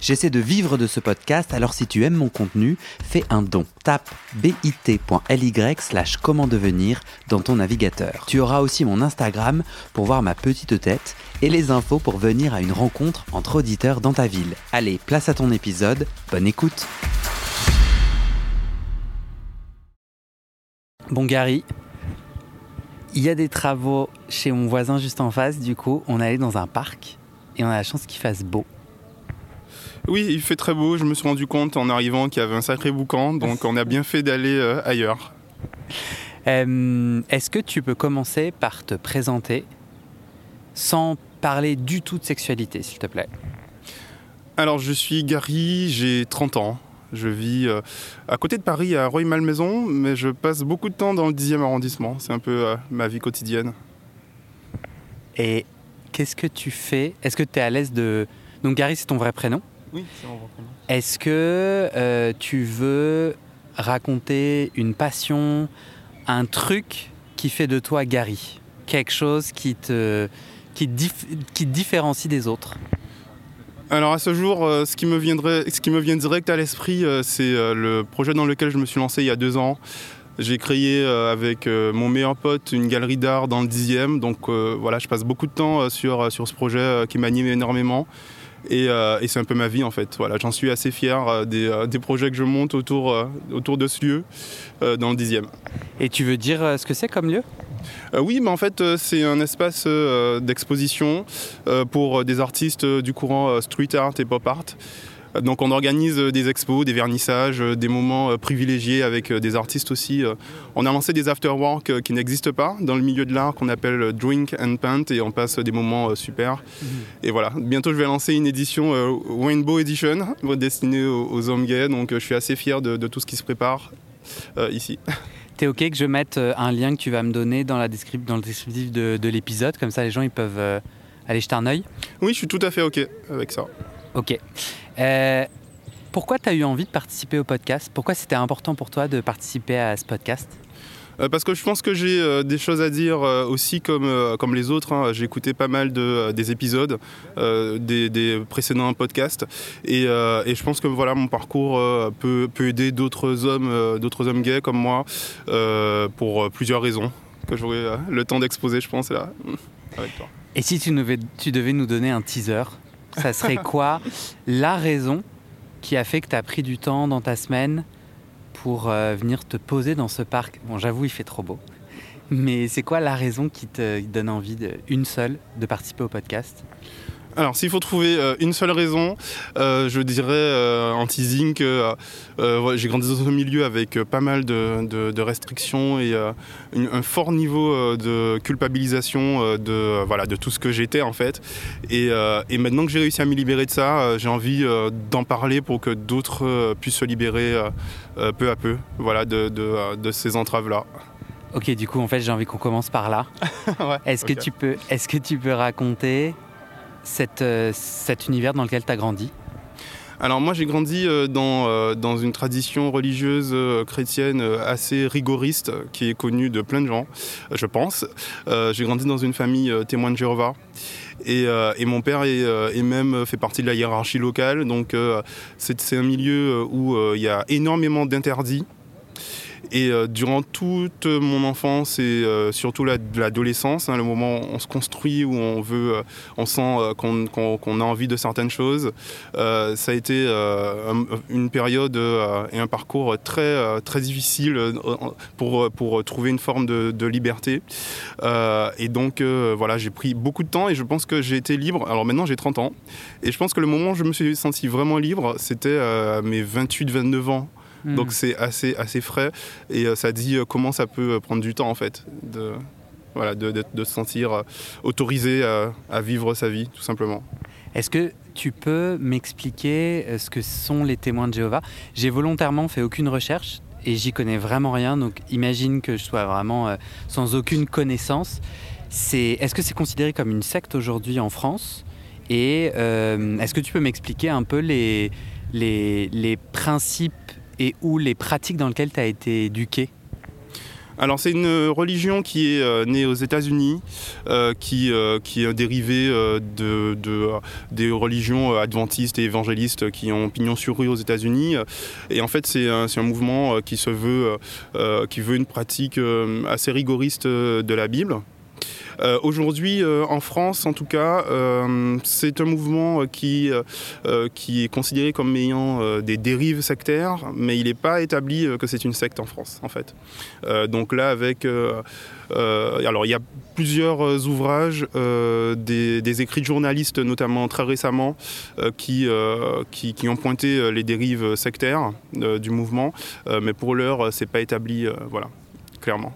J'essaie de vivre de ce podcast, alors si tu aimes mon contenu, fais un don. Tape bit.ly slash comment devenir dans ton navigateur. Tu auras aussi mon Instagram pour voir ma petite tête et les infos pour venir à une rencontre entre auditeurs dans ta ville. Allez, place à ton épisode, bonne écoute Bon Gary, il y a des travaux chez mon voisin juste en face, du coup on est allé dans un parc et on a la chance qu'il fasse beau. Oui, il fait très beau. Je me suis rendu compte en arrivant qu'il y avait un sacré boucan, donc on a bien fait d'aller euh, ailleurs. Euh, est-ce que tu peux commencer par te présenter sans parler du tout de sexualité, s'il te plaît? Alors, je suis Gary, j'ai 30 ans. Je vis euh, à côté de Paris, à Rueil-Malmaison, mais je passe beaucoup de temps dans le 10e arrondissement. C'est un peu ma vie quotidienne. Et qu'est-ce que tu fais? Est-ce que tu es à l'aise de... Donc Gary, c'est ton vrai prénom? Oui, c'est mon prénom. Est-ce que euh, tu veux raconter une passion, un truc qui fait de toi Gary? Quelque chose qui te, qui, qui te différencie des autres? Alors à ce jour, euh, ce, qui me viendrait, ce qui me vient direct à l'esprit, euh, c'est euh, le projet dans lequel je me suis lancé il y a deux ans. J'ai créé avec mon meilleur pote une galerie d'art dans le 10e. Donc voilà, je passe beaucoup de temps sur, sur ce projet qui m'anime énormément. Et, et c'est un peu ma vie en fait. Voilà, j'en suis assez fier des, des, projets que je monte autour, autour de ce lieu dans le 10e. Et tu veux dire ce que c'est comme lieu? Euh, oui, mais en fait, euh, c'est un espace euh, d'exposition pour des artistes du courant street art et pop art. Donc on organise des expos, des vernissages, des moments privilégiés avec des artistes aussi. On a lancé des afterwork qui n'existent pas dans le milieu de l'art qu'on appelle Drink and Paint et on passe des moments super. Mhm. Et voilà, bientôt je vais lancer une édition Rainbow Edition destinée aux, hommes gays. Donc je suis assez fier de, de tout ce qui se prépare ici. T'es ok que je mette euh, un lien que tu vas me donner dans, la dans le descriptif de, l'épisode, comme ça les gens ils peuvent euh, aller jeter un œil Oui, je suis tout à fait ok avec ça. Ok. Euh, pourquoi tu as eu envie de participer au podcast? Pourquoi c'était important pour toi de participer à ce podcast? Euh, parce que je pense que j'ai euh, des choses à dire euh, aussi comme, comme les autres. Hein. J'ai écouté pas mal de, des épisodes des, précédents podcasts et, et, je pense que voilà, mon parcours peut, peut aider d'autres hommes, d'autres hommes gays comme moi pour plusieurs raisons que j'aurai le temps d'exposer, je pense, là, avec toi. Et si tu devais, tu devais nous donner un teaser, ça serait quoi la raison qui a fait que tu as pris du temps dans ta semaine pour euh, venir te poser dans ce parc? Bon, j'avoue, il fait trop beau. Mais c'est quoi la raison qui te donne envie, de, une seule, de participer au podcast? Alors, s'il faut trouver euh, une seule raison, euh, je dirais en teasing que j'ai grandi dans un milieu avec pas mal de, restrictions et un fort niveau de culpabilisation de, voilà, de tout ce que j'étais en fait. Et, et, maintenant que j'ai réussi à me libérer de ça, j'ai envie d'en parler pour que d'autres puissent se libérer euh, peu à peu voilà, de, euh, de, ces entraves-là. Ok, du coup, en fait, j'ai envie qu'on commence par là. est-ce, que tu peux, est-ce que tu peux raconter euh, cet univers dans lequel tu as grandi alors moi j'ai grandi dans, dans, une tradition religieuse chrétienne assez rigoriste qui est connue de plein de gens, je pense. j'ai grandi dans une famille témoin de Jéhovah. Et, et, mon père est, même fait partie de la hiérarchie locale, donc c'est un milieu où il y a énormément d'interdits et euh, durant toute mon enfance et euh, surtout l'adolescence, hein, le moment où on se construit, où on veut, euh, on sent qu'on a envie de certaines choses, ça a été une période et un parcours très, très difficile pour, pour trouver une forme de, liberté. et donc voilà, j'ai pris beaucoup de temps et je pense que j'ai été libre. Alors maintenant j'ai 30 ans et je pense que le moment où je me suis senti vraiment libre, c'était mes 28-29 ans. Hmm. Donc c'est assez, assez frais et euh, ça dit euh, comment ça peut euh, prendre du temps en fait de, voilà, de, de, se sentir autorisé à, vivre sa vie tout simplement. Est-ce que tu peux m'expliquer ce que sont les témoins de Jéhovah? J'ai volontairement fait aucune recherche et j'y connais vraiment rien, donc imagine que je sois vraiment sans aucune connaissance. Est-ce que c'est considéré comme une secte aujourd'hui en France? Et est-ce que tu peux m'expliquer un peu les, les, les principes et ou les pratiques dans lesquelles tu as été éduqué alors c'est une religion qui est euh, née aux États-Unis, euh, qui, euh, qui est dérivée de, des religions adventistes et évangélistes qui ont pignon sur rue aux États-Unis. Et en fait c'est un, un, mouvement qui se veut, qui veut une pratique assez rigoriste de la Bible. Euh, aujourd'hui, euh, en France, en tout cas, euh, c'est un mouvement qui, qui est considéré comme ayant des dérives sectaires, mais il n'est pas établi que c'est une secte en France, en fait. donc là, avec... alors, il y a plusieurs ouvrages, des, écrits de journalistes, notamment très récemment, qui, qui, ont pointé les dérives sectaires du mouvement, mais pour l'heure, c'est pas établi, voilà, clairement.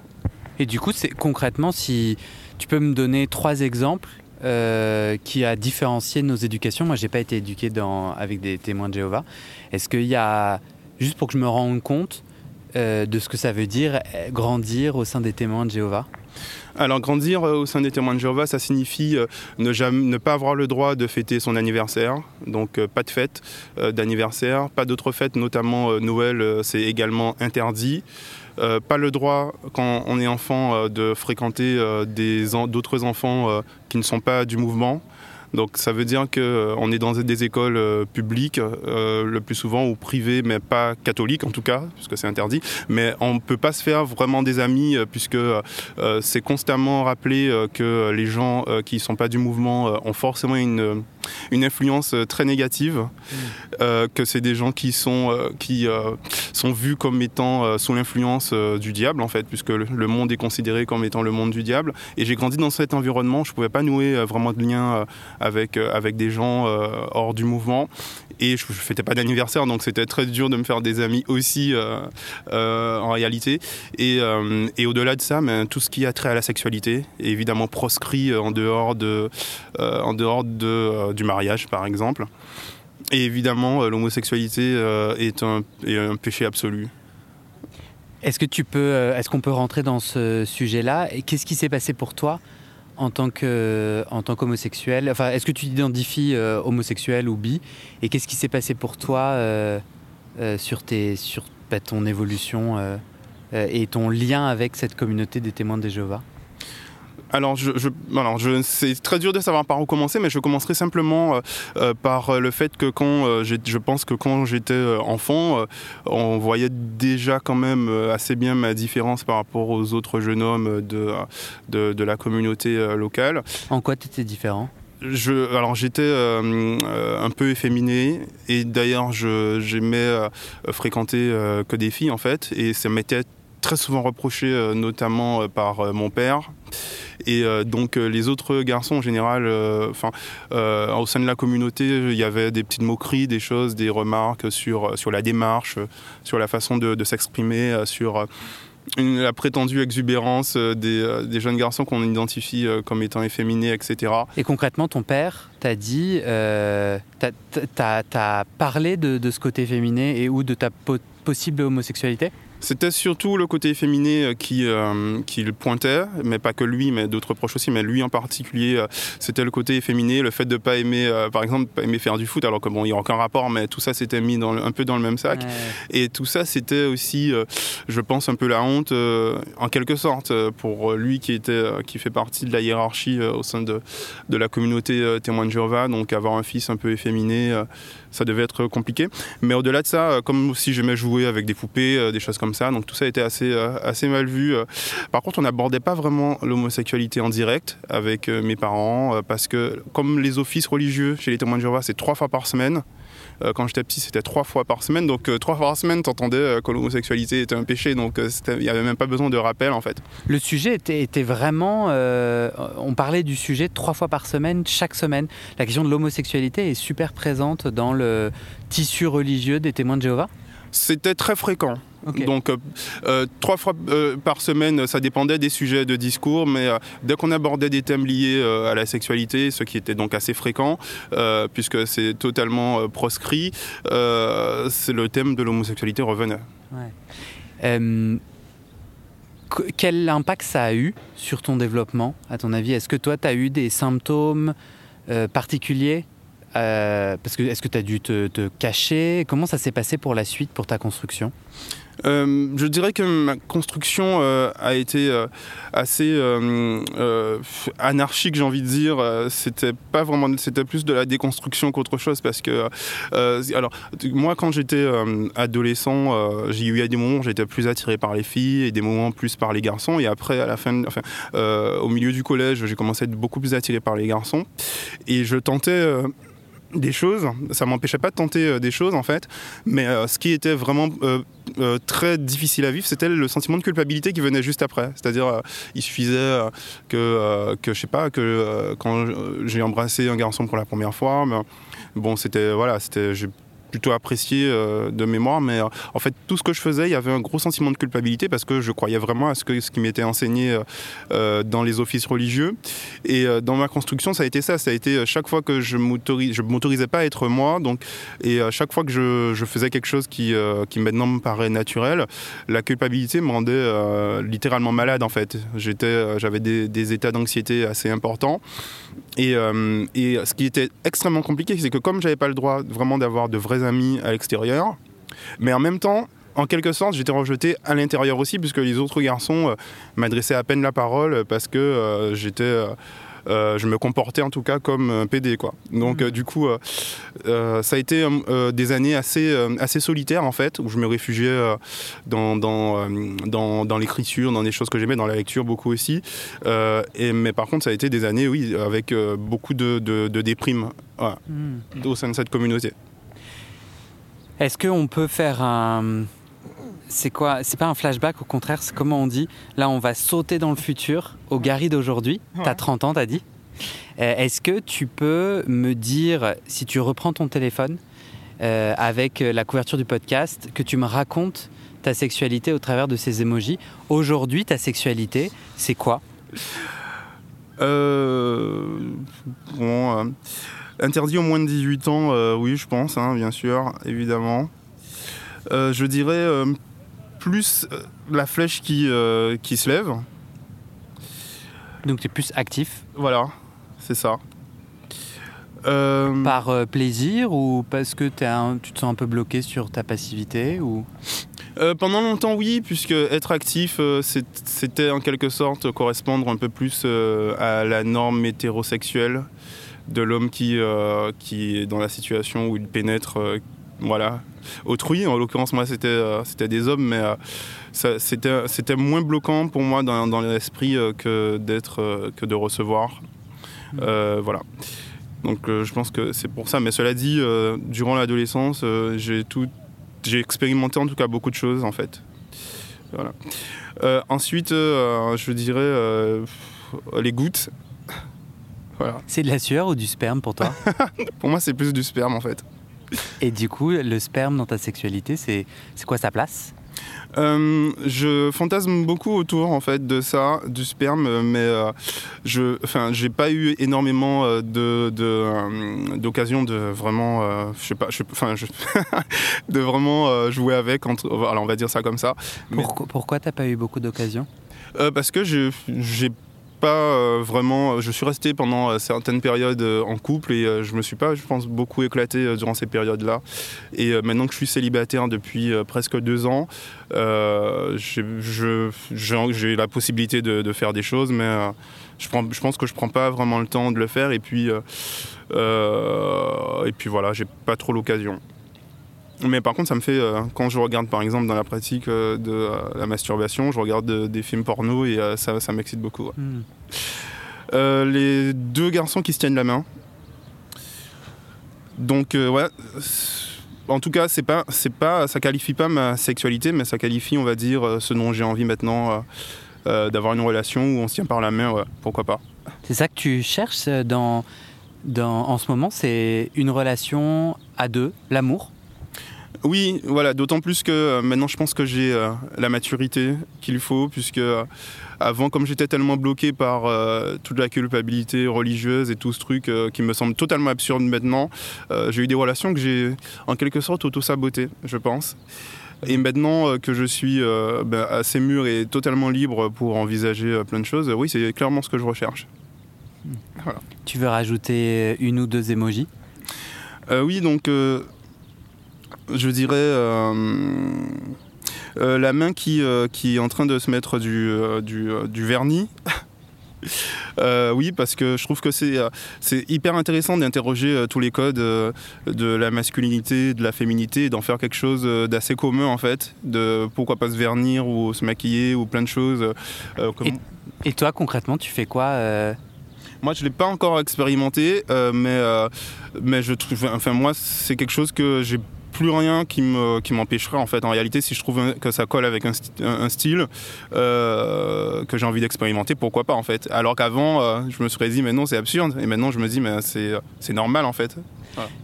Et du coup, concrètement, si tu peux me donner trois exemples euh, qui a différencié nos éducations Moi, j'ai pas été éduqué avec des témoins de Jéhovah. Est-ce qu'il y a, juste pour que je me rende compte euh, de ce que ça veut dire euh, grandir au sein des témoins de Jéhovah? Alors grandir au sein des témoins de Jéhovah, ça signifie ne pas avoir le droit de fêter son anniversaire, donc pas de fête d'anniversaire, pas d'autres fêtes, notamment Noël, c'est également interdit. Euh, pas le droit, quand on est enfant, euh, de fréquenter euh, d'autres enfants qui ne sont pas du mouvement. Donc ça veut dire qu'on est dans des écoles publiques, le plus souvent, ou privées, mais pas catholiques en tout cas, puisque c'est interdit. Mais on ne peut pas se faire vraiment des amis, puisque c'est constamment rappelé que les gens qui ne sont pas du mouvement ont forcément une une influence euh, très négative, mm. euh, que c'est des gens qui sont, euh, qui, sont vus comme étant sous l'influence du diable, en fait, puisque le, monde est considéré comme étant le monde du diable. Et j'ai grandi dans cet environnement, je ne pouvais pas nouer vraiment de lien avec, avec des gens hors du mouvement. Et je ne fêtais pas d'anniversaire, donc c'était très dur de me faire des amis aussi en réalité. Et, et au-delà de ça, ben, tout ce qui a trait à la sexualité est évidemment proscrit en dehors de, en dehors de du mariage, par exemple. Et évidemment, euh, l'homosexualité euh, est un, péché absolu. Est-ce que tu peux, euh, est-ce qu'on peut rentrer dans ce sujet-là? Et qu'est-ce qui s'est passé pour toi en tant que, en tant qu'homosexuel? Enfin, est-ce que tu t'identifies homosexuel ou bi? Et qu'est-ce qui s'est passé pour toi sur tes, sur bah, ton évolution et ton lien avec cette communauté des témoins de Jéhovah? Alors, je, je, c'est très dur de savoir par où commencer, mais je commencerai simplement euh, euh, par le fait que quand euh, je pense que quand j'étais enfant, on voyait déjà quand même assez bien ma différence par rapport aux autres jeunes hommes de, de, la communauté locale. En quoi tu étais différent? Je, alors j'étais un peu efféminé et d'ailleurs j'aimais fréquenter que des filles en fait et ça m'était très souvent reproché notamment par mon père et euh, donc euh, les autres garçons en général, euh, enfin au sein de la communauté, il y avait des petites moqueries, des choses, des remarques sur, sur la démarche, sur la façon de, s'exprimer, sur la prétendue exubérance des, jeunes garçons qu'on identifie comme étant efféminés, etc. Et concrètement, ton père t'a dit, euh, t'as parlé de, de, ce côté féminin et ou de ta possible homosexualité? C'était surtout le côté féminin euh, qui, euh, qui le pointait, mais pas que lui, mais d'autres proches aussi, mais lui en particulier, euh, c'était le côté féminin, le fait de pas aimer, par exemple, pas aimer faire du foot, alors que bon, il n'y a aucun rapport, mais tout ça s'était mis dans un peu dans le même sac. Et tout ça, c'était aussi, je pense, un peu la honte, en quelque sorte, pour lui qui, était, qui fait partie de la hiérarchie au sein de, de la communauté témoin de Jéhovah, donc avoir un fils un peu efféminé, ça devait être compliqué. Mais au-delà de ça, comme si j'aimais jouer avec des poupées, des choses comme ça. Donc tout ça était assez, euh, assez mal vu. Euh. Par contre, on n'abordait pas vraiment l'homosexualité en direct avec euh, mes parents parce que comme les offices religieux chez les témoins de Jéhovah, c'est trois fois par semaine. Quand j'étais petit, c'était trois fois par semaine. Donc, trois fois par semaine, t'entendais que l'homosexualité était un péché. Donc, il n'y avait même pas besoin de rappel, en fait. Le sujet était, était vraiment. on parlait du sujet trois fois par semaine, chaque semaine. La question de l'homosexualité est super présente dans le tissu religieux des témoins de Jéhovah? C'était très fréquent. Donc euh, euh, trois fois euh, par semaine, ça dépendait des sujets de discours, mais dès qu'on abordait des thèmes liés à la sexualité, ce qui était donc assez fréquent, puisque c'est totalement proscrit, le thème de l'homosexualité revenait. quel impact ça a eu sur ton développement, à ton avis? Est-ce que toi, tu as eu des symptômes particulier Parce que est-ce que tu as dû te, cacher? Comment ça s'est passé pour la suite, pour ta construction? Euh, je dirais que ma construction euh, a été euh, assez anarchique, j'ai envie de dire. C'était pas vraiment, c'était plus de la déconstruction qu'autre chose parce que, alors, moi, quand j'étais adolescent, j'ai eu des moments où j'étais plus attiré par les filles et des moments plus par les garçons. Et après, à la fin, au milieu du collège, j'ai commencé à être beaucoup plus attiré par les garçons et je tentais des choses, ça m'empêchait pas de tenter euh, des choses en fait, mais euh, ce qui était vraiment euh, très difficile à vivre, c'était le sentiment de culpabilité qui venait juste après. C'est-à-dire, il suffisait que, que je sais pas, que quand j'ai embrassé un garçon pour la première fois, ben, bon, c'était voilà, c'était plutôt apprécié euh, de mémoire, mais euh, en fait, tout ce que je faisais, il y avait un gros sentiment de culpabilité parce que je croyais vraiment à ce, que, ce qui m'était enseigné euh, dans les offices religieux. Et dans ma construction, ça a été ça. Ça a été chaque fois que je ne m'autorisais pas à être moi, donc, et chaque fois que je, je faisais quelque chose qui, maintenant me paraît naturel, la culpabilité me rendait littéralement malade en fait. J'étais, j'avais des états d'anxiété assez importants. Et, et, ce qui était extrêmement compliqué, c'est que comme j'avais pas le droit vraiment d'avoir de vrais amis à l'extérieur. Mais en même temps, en quelque sorte, j'étais rejeté à l'intérieur aussi, puisque les autres garçons euh, m'adressaient à peine la parole parce que euh, j'étais. Euh, je me comportais en tout cas comme un PD quoi. Donc mm. du coup ça a été des années assez, assez solitaires en fait où je me réfugiais dans, dans, dans, dans l'écriture, dans des choses que j'aimais, dans la lecture beaucoup aussi. et, mais par contre ça a été des années oui avec beaucoup de, de, de déprime mm. au sein de cette communauté. Est-ce qu'on peut faire un. C'est quoi C'est pas un flashback, au contraire, c'est comment on dit Là, on va sauter dans le futur, au Gary d'aujourd'hui. T'as 30 ans, t'as dit. Euh, est-ce que tu peux me dire, si tu reprends ton téléphone euh, avec la couverture du podcast, que tu me racontes ta sexualité au travers de ces émojis? Aujourd'hui, ta sexualité, c'est quoi? Euh, Bon. Interdit aux moins de 18 ans, oui, je pense, hein, bien sûr, évidemment. Je dirais plus la flèche qui, qui se lève. Donc tu es plus actif Voilà, c'est ça. Par plaisir ou parce que es tu te sens un peu bloqué sur ta passivité ou? Pendant longtemps, oui, puisque être actif, c'était en quelque sorte correspondre un peu plus à la norme hétérosexuelle de l'homme qui, euh, qui est dans la situation où il pénètre euh, voilà, autrui. En l'occurrence, moi, c'était euh, c'était des hommes, mais c'était moins bloquant pour moi dans, dans l'esprit que d'être que de recevoir. Mmh. voilà. Donc je pense que c'est pour ça. Mais cela dit, durant l'adolescence, j'ai tout, j'ai expérimenté en tout cas beaucoup de choses en fait. Voilà. ensuite, je dirais les gouttes. C'est de la sueur ou du sperme pour toi? Pour moi, c'est plus du sperme en fait. Et du coup, le sperme dans ta sexualité, c'est quoi sa place? Euh, je fantasme beaucoup autour en fait de ça, du sperme, mais euh, je, enfin, j'ai pas eu énormément euh, de, d'occasion de, vraiment, je sais pas, enfin, de vraiment jouer avec. Entre, alors on va dire ça comme ça. Pourquoi, pourquoi t'as pas eu beaucoup d'occasions? Parce que j'ai pas euh, vraiment. Je suis resté pendant euh, certaines périodes euh, en couple et je me suis pas, je pense, beaucoup éclaté durant ces périodes-là. Et maintenant que je suis célibataire depuis presque deux ans, j'ai la possibilité de, faire des choses, mais je pense que je prends pas vraiment le temps de le faire. Et puis, et puis voilà, j'ai pas trop l'occasion. Mais par contre, ça me fait, euh, quand je regarde par exemple dans la pratique euh, de euh, la masturbation, je regarde des films porno et ça, ça m'excite beaucoup. Hmm. les deux garçons qui se tiennent la main. Donc, ouais. En tout cas, c'est pas, c'est pas, ça qualifie pas ma sexualité, mais ça qualifie, on va dire, ce dont j'ai envie maintenant d'avoir une relation où on se tient par la main. pourquoi pas. C'est ça que tu cherches dans, dans, en ce moment, c'est une relation à deux, l'amour? Oui, voilà, d'autant plus que euh, maintenant je pense que j'ai euh, la maturité qu'il faut, puisque euh, avant, comme j'étais tellement bloqué par toute la culpabilité religieuse et tout ce truc qui me semble totalement absurde maintenant, j'ai eu des relations que j'ai en quelque sorte auto-sabotées, je pense. Et maintenant que je suis ben, assez mûr et totalement libre pour envisager plein de choses, oui, c'est clairement ce que je recherche. Tu veux rajouter une ou deux emojis Oui, donc je dirais la main qui, qui est en train de se mettre du, du, du vernis. Euh, oui, parce que je trouve que c'est euh, hyper intéressant d'interroger euh, tous les codes de la masculinité, de la féminité, d'en faire quelque chose d'assez commun en fait, de pourquoi pas se vernir ou se maquiller ou plein de choses. Et, toi concrètement, tu fais quoi moi, je l'ai pas encore expérimenté, mais mais je trouve, enfin moi, c'est quelque chose que j'ai plus rien qui me qui m'empêcherait en fait. En réalité si je trouve que ça colle avec un, style euh, que j'ai envie d'expérimenter pourquoi pas en fait. Alors qu'avant euh, je me serais dit mais non c'est absurde. Et maintenant je me dis mais c'est normal en fait.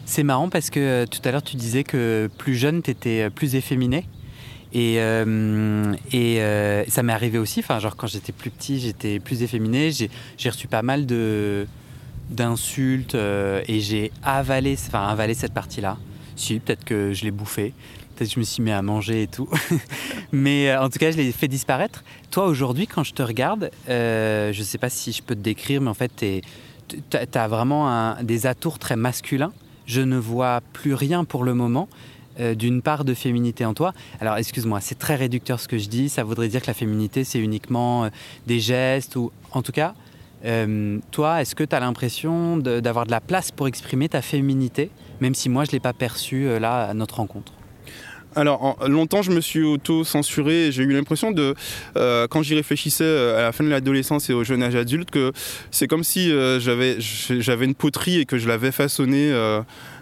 C'est marrant parce que euh, tout à l'heure tu disais que plus jeune tu étais plus efféminé. Et, ça m'est arrivé aussi. Enfin genre quand j'étais plus petit j'étais plus efféminé. J'ai reçu pas mal d'insultes et j'ai avalé enfin avalé cette partie là si, peut-être que je l'ai bouffé. Peut-être que je me suis mis à manger et tout. Mais euh, en tout cas, je l'ai fait disparaître. Toi, aujourd'hui, quand je te regarde, euh, je ne sais pas si je peux te décrire, mais en fait, tu as vraiment des atours très masculins. Je ne vois plus rien pour le moment euh, d'une part de féminité en toi. Alors, excuse-moi, c'est très réducteur ce que je dis. Ça voudrait dire que la féminité, c'est uniquement des gestes ou, en tout cas, toi, est-ce que tu as l'impression d'avoir de la place pour exprimer ta féminité même si moi je ne l'ai pas perçu euh, là à notre rencontre? Alors, longtemps, je me suis auto-censuré. J'ai eu l'impression de, euh, quand j'y réfléchissais euh, à la fin de l'adolescence et au jeune âge adulte, que c'est comme si j'avais, j'avais une poterie et que je l'avais façonnée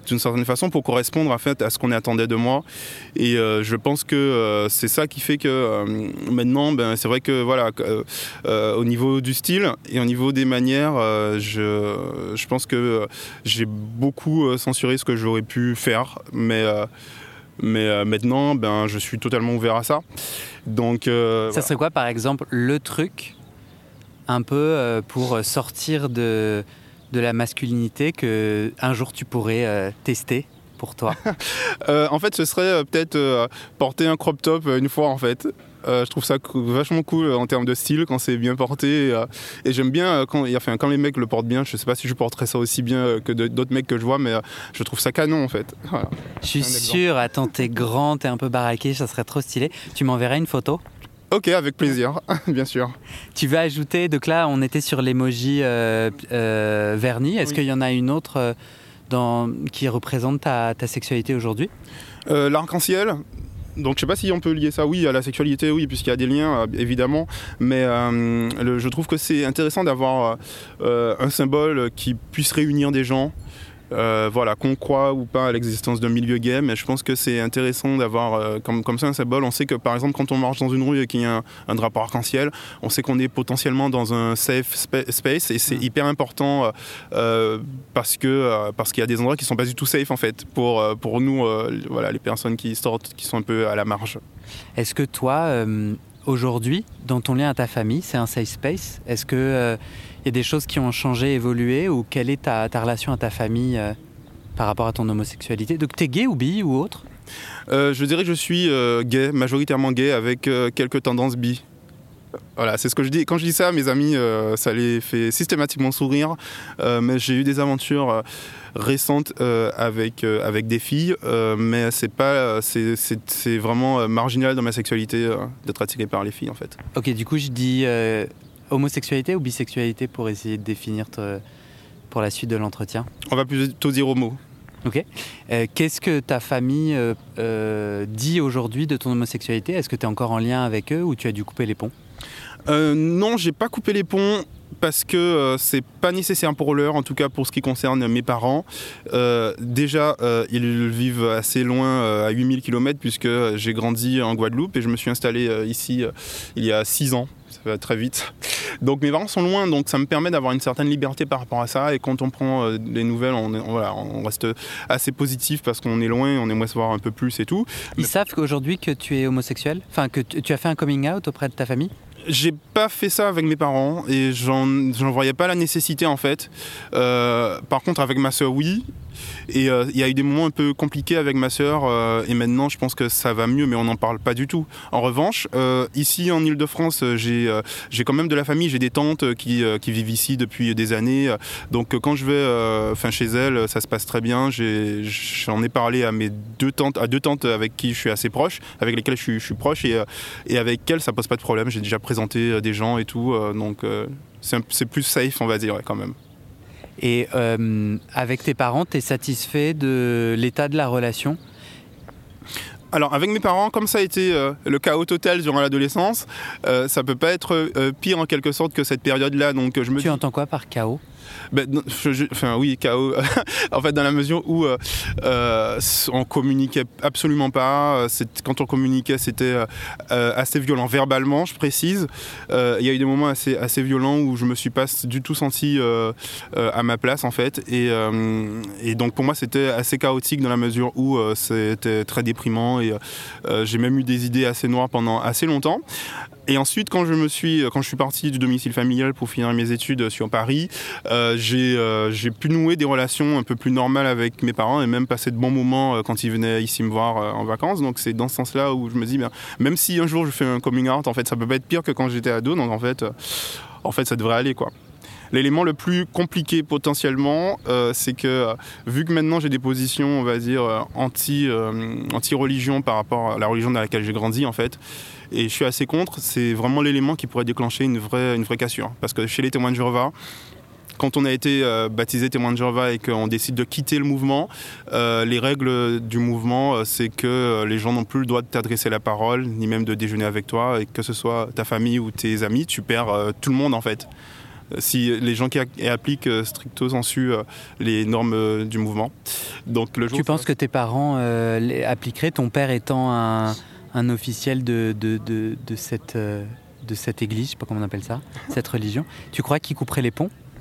d'une certaine façon pour correspondre à ce qu'on attendait de moi. Et je pense que c'est ça qui fait que maintenant, ben, c'est vrai que voilà, au niveau du style et au niveau des manières, je, je pense que j'ai beaucoup censuré ce que j'aurais pu faire. Mais mais euh, maintenant, ben, je suis totalement ouvert à ça. Donc, euh, ça serait quoi, par exemple, le truc un peu euh, pour sortir de, de la masculinité que un jour tu pourrais tester pour toi? En fait, ce serait peut-être porter un crop top une fois, en fait. Euh, je trouve ça vachement cool en termes de style quand c'est bien porté. Euh, et, j'aime bien euh, quand, enfin, quand les mecs le portent bien. Je sais pas si je porterais ça aussi bien que d'autres mecs que je vois, mais je trouve ça canon en fait. Je suis sûr, attends, t'es grand, t'es un peu baraqué, ça serait trop stylé. Tu m'enverrais une photo? Ok, avec plaisir, bien sûr. Tu veux ajouter, donc là on était sur l'emoji vernis, est-ce qu'il y en a une autre dans, qui représente ta, ta sexualité aujourd'hui? L'arc-en-ciel, donc je sais pas si on peut lier ça, oui, à la sexualité, oui, puisqu'il y a des liens, euh, évidemment. Mais euh, je trouve que c'est intéressant d'avoir euh, un symbole qui puisse réunir des gens. Euh, voilà, qu'on croit ou pas à l'existence d'un milieu gay, mais je pense que c'est intéressant d'avoir euh, comme, comme ça un symbole. On sait que par exemple, quand on marche dans une rue et qu'il y a un, drapeau arc-en-ciel, on sait qu'on est potentiellement dans un safe space et c'est mm. hyper important euh, parce que parce qu'il y a des endroits qui sont pas du tout safe en fait pour pour nous, voilà, les personnes qui sortent, qui sont un peu à la marge. Est-ce que toi, aujourd'hui, dans ton lien à ta famille, c'est un safe space. Est-ce que y a des choses qui ont changé, évolué Ou quelle est ta, relation à ta famille euh, par rapport à ton homosexualité? Donc, t'es gay ou bi ou autre? Euh, Je dirais que je suis euh, gay, majoritairement gay, avec quelques tendances bi. Voilà, c'est ce que je dis. Quand je dis ça, mes amis, ça les fait systématiquement sourire. mais j'ai eu des aventures récentes avec, avec des filles, mais c'est pas, c'est vraiment marginal dans ma sexualité d'être attiré par les filles en fait. Ok, du coup je dis Homosexualité ou bisexualité pour essayer de définir pour la suite de l'entretien? On va plutôt dire homo. Ok. Euh, qu'est-ce que ta famille euh, euh, dit aujourd'hui de ton homosexualité? Est-ce que tu es encore en lien avec eux ou tu as dû couper les ponts? Non, j'ai pas coupé les ponts parce que c'est pas nécessaire pour l'heure, en tout cas pour ce qui concerne mes parents. déjà, ils vivent assez loin, à 8000 km, puisque j'ai grandi en Guadeloupe et je me suis installé ici il y a 6 ans ça va très vite. Donc mes parents sont loin, donc ça me permet d'avoir une certaine liberté par rapport à ça. Et quand on prend euh, des nouvelles, on reste assez positif parce qu'on est loin, on aimerait se voir un peu plus et tout. Ils savent qu'aujourd'hui que tu es homosexuel Enfin, que tu as fait un coming out auprès de ta famille? J'ai pas fait ça avec mes parents et j'en voyais pas la nécessité en fait. Euh, par contre, avec ma soeur, oui. Et euh, il y a eu des moments un peu compliqués avec ma sœur, euh, et maintenant je pense que ça va mieux, mais on n'en parle pas du tout. En revanche, euh, ici en Ile-de-France, j'ai quand même de la famille, j'ai des tantes qui, vivent ici depuis des années. Donc quand je vais enfin chez elles, ça se passe très bien. J'en ai, parlé à mes deux tantes, à deux tantes avec qui je suis assez proche, avec lesquelles je suis, proche, et, et avec elles ça pose pas de problème. J'ai déjà présenté des gens et tout, donc c'est plus safe, on va dire, quand même. Et euh, avec tes parents, tu es satisfait de l'état de la relation? Alors avec mes parents, comme ça a été euh, le chaos total durant l'adolescence, euh, ça peut pas être pire en quelque sorte que cette période-là. Donc je me. Tu entends quoi par chaos? Ben, enfin oui, chaos. en fait, dans la mesure où euh, euh, on communiquait absolument pas. Quand on communiquait, c'était euh, assez violent verbalement, je précise. Il y a eu des moments assez, violents où je me suis pas du tout senti à ma place en fait. Et, donc pour moi, c'était assez chaotique dans la mesure où c'était très déprimant et j'ai même eu des idées assez noires pendant assez longtemps. Et ensuite, quand je me suis, quand je suis parti du domicile familial pour finir mes études sur Paris, euh, euh, j'ai pu nouer des relations un peu plus normales avec mes parents et même passer de bons moments euh, quand ils venaient ici me voir en vacances. Donc c'est dans ce sens-là où je me dis, bien, même si un jour je fais un coming out, en fait, ça peut pas être pire que quand j'étais ado. Donc en fait, en fait, ça devrait aller, quoi. L'élément le plus compliqué potentiellement, c'est que vu que maintenant j'ai des positions, on va dire, anti, anti-religion par rapport à la religion dans laquelle j'ai grandi, en fait, et je suis assez contre, c'est vraiment l'élément qui pourrait déclencher une vraie, une vraie cassure. Parce que chez les témoins de Jéhovah, quand on a été euh, baptisé témoin de Jéhovah et qu'on décide de quitter le mouvement, euh, les règles du mouvement, euh, c'est que les gens n'ont plus le droit de t'adresser la parole, ni même de déjeuner avec toi, et que ce soit ta famille ou tes amis, tu perds tout le monde en fait. Si les gens qui appliquent stricto sensu les normes du mouvement. Donc le jour tu penses que tes parents appliqueraient, ton père étant un un officiel de, de, de, de cette, euh, de cette église, je ne sais pas comment on appelle ça, cette religion. Tu crois qu'il couperait les ponts?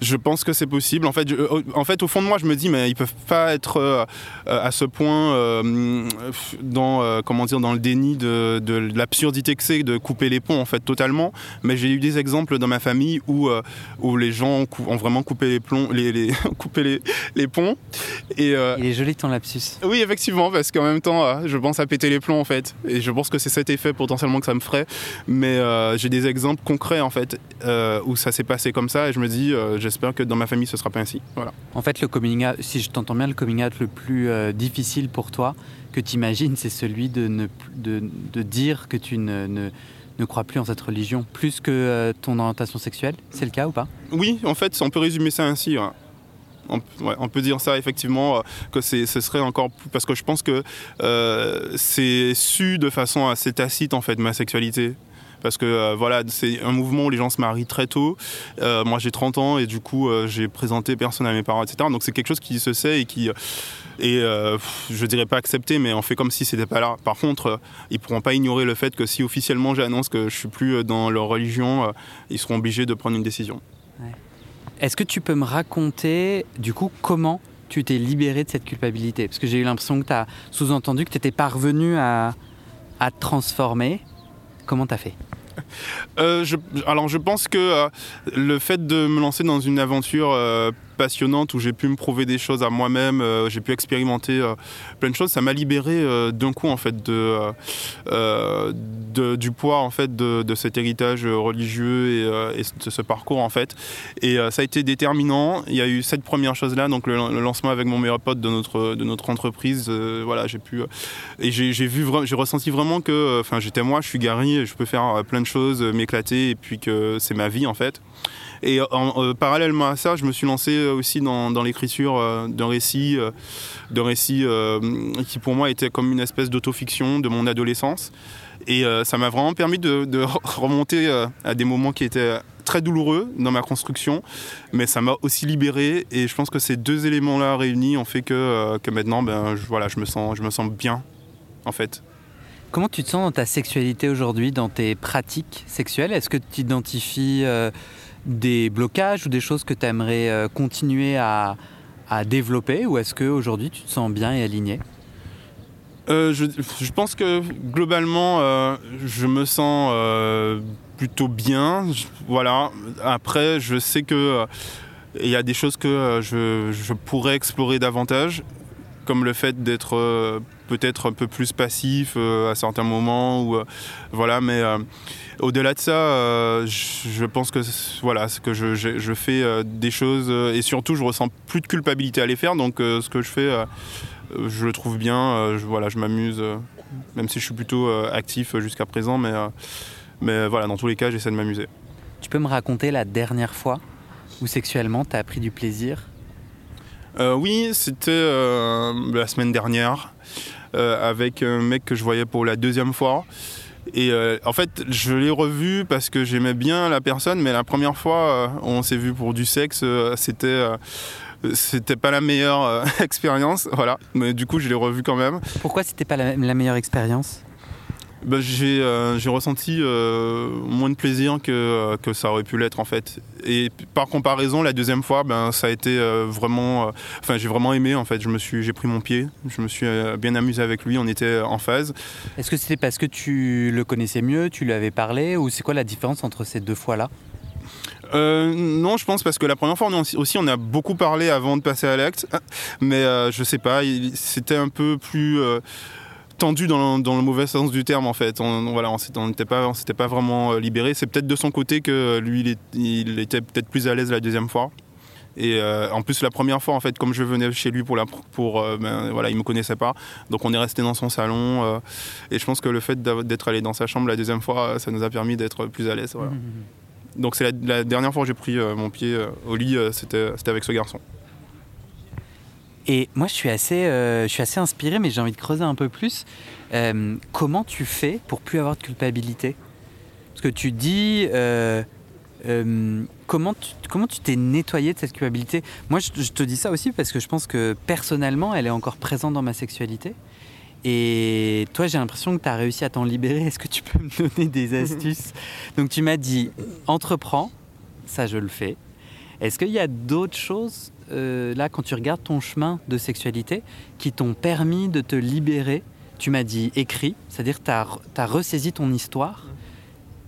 je pense que c'est possible. En fait, euh, en fait, au fond de moi, je me dis, mais ils peuvent pas être euh, euh, à ce point dans, comment dire, dans le déni de, l'absurdité que c'est de couper les ponts, en fait, totalement. Mais j'ai eu des exemples dans ma famille où, où les gens ont, vraiment coupé les, plombs, les, les, coupé les, ponts. Et, Il est joli ton lapsus. Oui, effectivement, parce qu'en même temps, je pense à péter les plombs, en fait. Et je pense que c'est cet effet potentiellement que ça me ferait. Mais j'ai des exemples concrets, en fait, où ça s'est passé comme ça. Et je me dis, j'espère que dans ma famille, ce sera pas ainsi. Voilà. En fait, le coming out, si je t'entends bien, le coming out le plus euh, difficile pour toi que tu imagines, c'est celui de, ne, de, de, dire que tu ne, ne, ne, crois plus en cette religion, plus que euh, ton orientation sexuelle. C'est le cas ou pas? Oui, en fait, on peut résumer ça ainsi. On, on, peut dire ça effectivement euh, que ce serait encore plus parce que je pense que c'est su de façon assez tacite en fait ma sexualité parce que euh, voilà, c'est un mouvement où les gens se marient très tôt. Euh, moi, j'ai 30 ans et du coup, euh, j'ai présenté personne à mes parents, etc. Donc, c'est quelque chose qui se sait et qui et je dirais pas accepté, mais on fait comme si c'était pas là. Par contre, ils pourront pas ignorer le fait que si officiellement j'annonce que je suis plus dans leur religion, ils seront obligés de prendre une décision. Est-ce que tu peux me raconter, du coup, comment tu t'es libéré de cette culpabilité? Parce que j'ai eu l'impression que tu as sous-entendu que tu étais parvenu à, à te transformer. Comment tu as fait? Euh, alors je pense que euh, le fait de me lancer dans une aventure euh, passionnante où j'ai pu me prouver des choses à moi-même, euh, j'ai pu expérimenter euh, plein de choses. Ça m'a libéré euh, d'un coup en fait de, du poids en fait de, cet héritage religieux et, de ce parcours en fait. Et ça a été déterminant. Il y a eu cette première chose là, donc le, lancement avec mon meilleur pote de notre de notre entreprise. voilà, j'ai pu et j'ai vu j'ai ressenti vraiment que enfin j'étais moi, je suis Gary, je peux faire plein de choses, m'éclater et puis que c'est ma vie en fait. Et en, parallèlement à ça, je me suis lancé euh, aussi dans, l'écriture euh, d'un récit, euh, d'un récit qui pour moi était comme une espèce d'autofiction de mon adolescence. Et ça m'a vraiment permis de, remonter à des moments qui étaient très douloureux dans ma construction, mais ça m'a aussi libéré. Et je pense que ces deux éléments-là réunis ont fait que, que maintenant, ben, je, voilà, je, me sens, je me sens bien, en fait. Comment tu te sens dans ta sexualité aujourd'hui, dans tes pratiques sexuelles? Est-ce que tu identifies des blocages ou des choses que tu aimerais euh, continuer à, développer ou est-ce qu'aujourd'hui tu te sens bien et aligné? Euh, je, pense que globalement, euh, je me sens plutôt bien. voilà. Après, je sais que il y a des choses que je, je pourrais explorer davantage, comme le fait d'être peut-être un peu plus passif à certains moments. Ou, voilà, mais au-delà de ça, je pense que voilà, que je, je, fais des choses et surtout je ressens plus de culpabilité à les faire. Donc ce que je fais, je le trouve bien. Je, voilà, je m'amuse, même si je suis plutôt actif jusqu'à présent, mais mais voilà, dans tous les cas, j'essaie de m'amuser. Tu peux me raconter la dernière fois où sexuellement tu as pris du plaisir? Euh, Oui, c'était euh, la semaine dernière euh, avec un mec que je voyais pour la deuxième fois. Et en fait, je l'ai revu parce que j'aimais bien la personne, mais la première fois où on s'est vu pour du sexe, c'était c'était pas la meilleure expérience, voilà. Mais du coup, je l'ai revu quand même. Pourquoi c'était pas la meilleure expérience? Bah, euh, j'ai ressenti euh, moins de plaisir que, euh, que ça aurait pu l'être en fait. Et par comparaison, la deuxième fois, ben, ça a été vraiment. Enfin, j'ai vraiment aimé en fait. J'ai pris mon pied, je me suis bien amusé avec lui, on était en phase. Est-ce que c'était parce que tu le connaissais mieux, tu lui avais parlé, ou c'est quoi la différence entre ces deux fois-là? Non, je pense parce que la première fois on aussi on a beaucoup parlé avant de passer à l'acte, mais je sais pas, c'était un peu plus tendu dans le, dans le, mauvais sens du terme en fait. On, voilà, on n'était pas, s'était pas vraiment euh, libéré. C'est peut-être de son côté que lui, il, était peut-être plus à l'aise la deuxième fois. Et euh, en plus, la première fois, en fait, comme je venais chez lui pour la, pour, euh, ben, voilà, il me connaissait pas, donc on est resté dans son salon. et je pense que le fait d'être allé dans sa chambre la deuxième fois, ça nous a permis d'être plus à l'aise. Voilà. Mmh, mmh, mmh. Donc c'est la, la, dernière fois que j'ai pris mon pied au lit, c'était avec ce garçon. Et moi, je suis assez, euh, je suis assez inspiré, mais j'ai envie de creuser un peu plus. Euh, comment tu fais pour plus avoir de culpabilité? Parce que tu dis, euh, comment tu comment tu t'es nettoyé de cette culpabilité? Moi, je, te dis ça aussi parce que je pense que personnellement, elle est encore présente dans ma sexualité. Et toi, j'ai l'impression que tu as réussi à t'en libérer. Est-ce que tu peux me donner des astuces? Donc, tu m'as dit, entreprends, ça je le fais. Est-ce qu'il y a d'autres choses euh, là, quand tu regardes ton chemin de sexualité, qui t'ont permis de te libérer Tu m'as dit écrit, c'est-à-dire tu as, ressaisi ton histoire.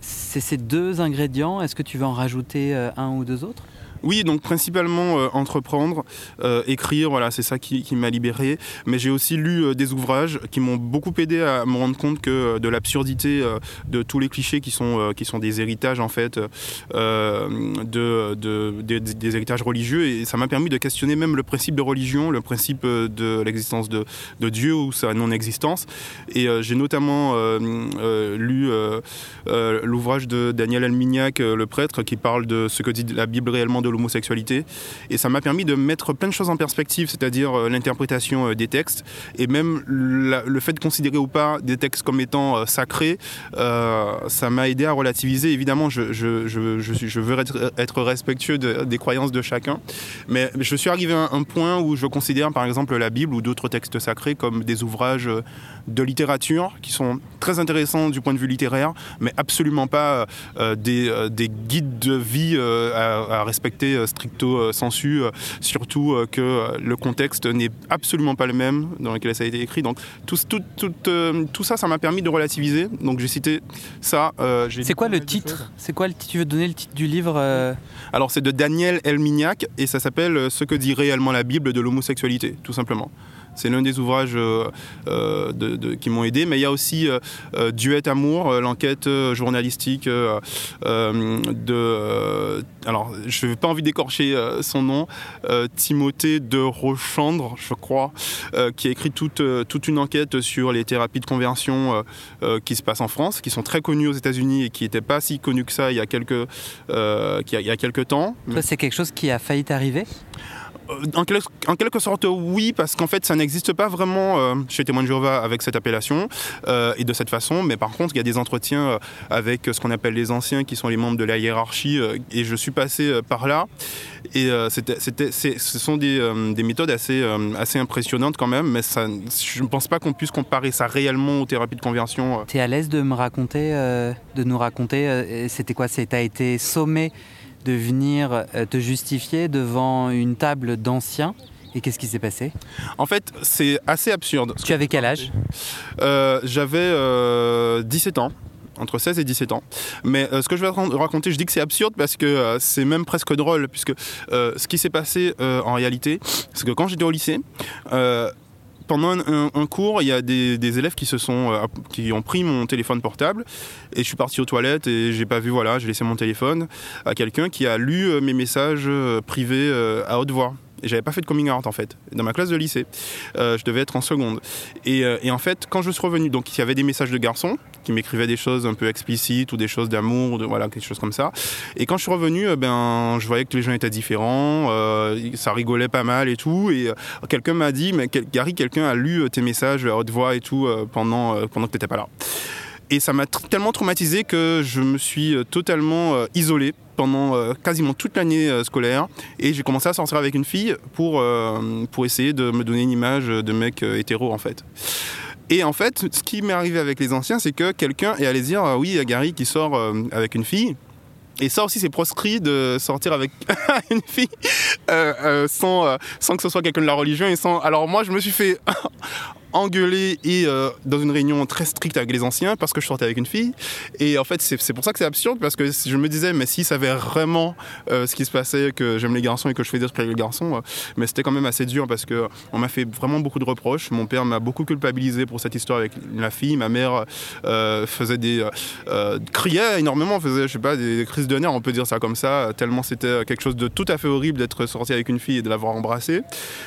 C'est ces deux ingrédients. Est-ce que tu veux en rajouter euh, un ou deux autres? Oui, donc principalement euh, entreprendre, euh, écrire, voilà, c'est ça qui, m'a libéré. Mais j'ai aussi lu euh, des ouvrages qui m'ont beaucoup aidé à me rendre compte que de l'absurdité de tous les clichés qui sont, qui sont des héritages en fait, de, des héritages religieux. Et ça m'a permis de questionner même le principe de religion, le principe de l'existence de, Dieu ou sa non-existence. Et j'ai notamment lu l'ouvrage de Daniel Almignac, le prêtre, qui parle de ce que dit la Bible réellement de l'homosexualité. Et ça m'a permis de mettre plein de choses en perspective, c'est-à-dire euh, l'interprétation euh, des textes et même le fait de considérer ou pas des textes comme étant euh, sacrés. ça m'a aidé à relativiser. Évidemment, je, je, je, je veux être, être respectueux des croyances de chacun, mais je suis arrivé à un point où je considère par exemple la Bible ou d'autres textes sacrés comme des ouvrages de littérature qui sont très intéressants du point de vue littéraire, mais absolument pas des, des, guides de vie à, à respecter euh, stricto euh, sensu, euh, surtout que le contexte n'est absolument pas le même dans lequel ça a été écrit. Donc tout, tout, tout, ça, ça m'a permis de relativiser. Donc j'ai cité ça. c'est quoi le titre C'est quoi le Tu veux donner le titre du livre Alors c'est de Daniel Elmignac et ça s'appelle Ce que dit réellement la Bible de l'homosexualité, tout simplement. C'est l'un des ouvrages euh, euh, qui m'ont aidé. Mais il y a aussi euh, Duet Amour, l'enquête journalistique de. alors, je n'ai pas envie d'écorcher son nom, Timothée de Rochandre, je crois, qui a écrit toute, toute une enquête sur les thérapies de conversion qui se passent en France, qui sont très connues aux États-Unis et qui n'étaient pas si connues que ça il y a quelques, il y a quelques temps. c'est quelque chose qui a failli t'arriver? Euh, en, quelque, sorte, oui, parce qu'en fait, ça n'existe pas vraiment euh, chez Témoin de Jéhovah avec cette appellation euh, et de cette façon. Mais par contre, il y a des entretiens avec ce qu'on appelle les anciens, qui sont les membres de la hiérarchie, et je suis passé par là. Et ce sont des, méthodes assez, impressionnantes quand même, mais je ne pense pas qu'on puisse comparer ça réellement aux thérapies de conversion. Tu es à l'aise de me raconter, de nous raconter, c'était quoi? Tu as été sommé de venir euh, te justifier devant une table d'anciens. Et qu'est-ce qui s'est passé? En fait, c'est assez absurde. Tu avais quel âge? Euh, J'avais 17 euh, ans entre 16 et 17 ans. Mais ce que je vais raconter, je dis que c'est absurde parce que c'est même presque drôle, puisque ce qui s'est passé en réalité, c'est que quand j'étais au lycée, pendant un, cours, il y a des, élèves qui se sont, qui ont pris mon téléphone portable et je suis parti aux toilettes et j'ai pas vu, voilà, j'ai laissé mon téléphone à quelqu'un qui a lu mes messages privés à haute voix. J'avais pas fait de coming out en fait, dans ma classe de lycée. Euh, je devais être en seconde. Euh, et, en fait, quand je suis revenu, donc il y avait des messages de garçons qui m'écrivaient des choses un peu explicites ou des choses d'amour, de, voilà, quelque chose comme ça. Et quand je suis revenu, euh, ben, je voyais que les gens étaient différents, ça rigolait pas mal et tout. Et quelqu'un m'a dit, mais Gary, quelqu'un a lu tes messages à haute voix et tout pendant, pendant que tu n'étais pas là. Et ça m'a tellement traumatisé que je me suis totalement isolé pendant euh, quasiment toute l'année euh, scolaire et j'ai commencé à sortir avec une fille pour, euh, pour essayer de me donner une image de mec hétéro en fait. Et en fait, ce qui m'est arrivé avec les anciens, c'est que quelqu'un est allé dire oui, il y a Gary qui sort avec une fille. Et ça aussi, c'est proscrit de sortir avec une fille sans, sans que ce soit quelqu'un de la religion. Et sans... Alors moi, je me suis fait engueulé et euh, dans une réunion très stricte avec les anciens parce que je sortais avec une fille. Et en fait, c'est pour ça que c'est absurde parce que je me disais, mais si ça avait vraiment euh, ce qui se passait, que j'aime les garçons et que je fais des trucs avec les garçons, euh, mais c'était quand même assez dur parce que on m'a fait vraiment beaucoup de reproches. Mon père m'a beaucoup culpabilisé pour cette histoire avec la fille. Ma mère faisait des criait énormément, faisait je sais pas des crises de nerfs, on peut dire ça comme ça, tellement c'était quelque chose de tout à fait horrible d'être sorti avec une fille et de l'avoir embrassée.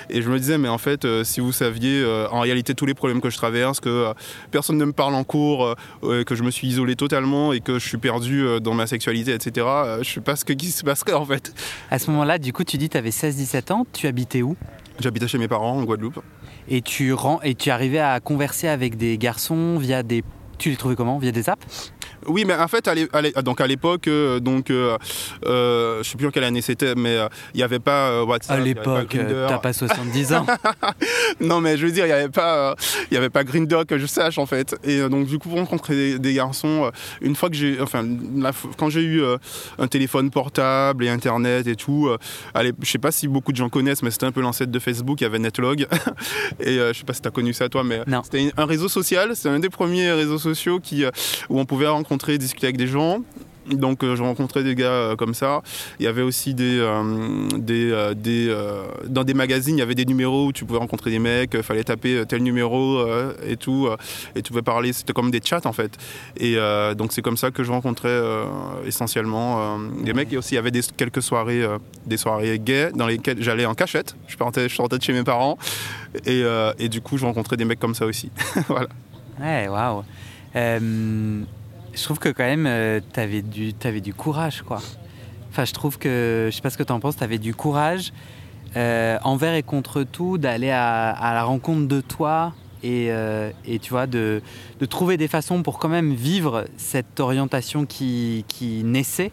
Et je me disais, mais en fait, si vous saviez en réalité tous les problèmes que je traverse, que euh, personne ne me parle en cours, euh, que je me suis isolé totalement et que je suis perdu euh, dans ma sexualité, etc. je sais pas ce qui se passerait en fait. À ce moment-là, du coup, tu dis tu avais 16-17 ans, tu habitais où? J'habitais chez mes parents en Guadeloupe. Et tu, rends, et tu arrivais à converser avec des garçons via des... Tu les trouvais comment? Via des apps? Oui, mais en fait, à donc à l'époque, euh, donc euh, euh, je sais plus en quelle année c'était, mais il n'y avait pas WhatsApp. À l'époque, t'as pas 70 ans. non, mais je veux dire, il n'y avait pas, il y avait pas Grindr que je sache en fait. Et donc du coup, pour rencontrer des, garçons, une fois que j'ai, enfin, quand j'ai eu un téléphone portable et Internet et tout, allez, je sais pas si beaucoup de gens connaissent, mais c'était un peu l'ancêtre de Facebook. Il y avait Netlog. et je sais pas si tu as connu ça toi, mais c'était un réseau social. C'est un des premiers réseaux sociaux qui où on pouvait rencontrer discuter avec des gens. Donc euh, je rencontrais des gars euh, comme ça. Il y avait aussi des, euh, des, des dans des magazines, il y avait des numéros où tu pouvais rencontrer des mecs. Fallait taper tel numéro et tout, et tu pouvais parler. C'était comme des chats en fait. Et donc c'est comme ça que je rencontrais essentiellement des mecs. Et aussi il y avait des, quelques soirées, des soirées gays dans lesquelles j'allais en cachette. Je partais, je sortais de chez mes parents et, et, du coup je rencontrais des mecs comme ça aussi. voilà. Ouais, waouh je trouve que quand même, euh, tu avais, du, avais du courage, quoi. Enfin, je trouve que, je sais pas ce que tu en penses, tu avais du courage euh, envers et contre tout d'aller à, la rencontre de toi et, euh, et tu vois, de, de, trouver des façons pour quand même vivre cette orientation qui, qui naissait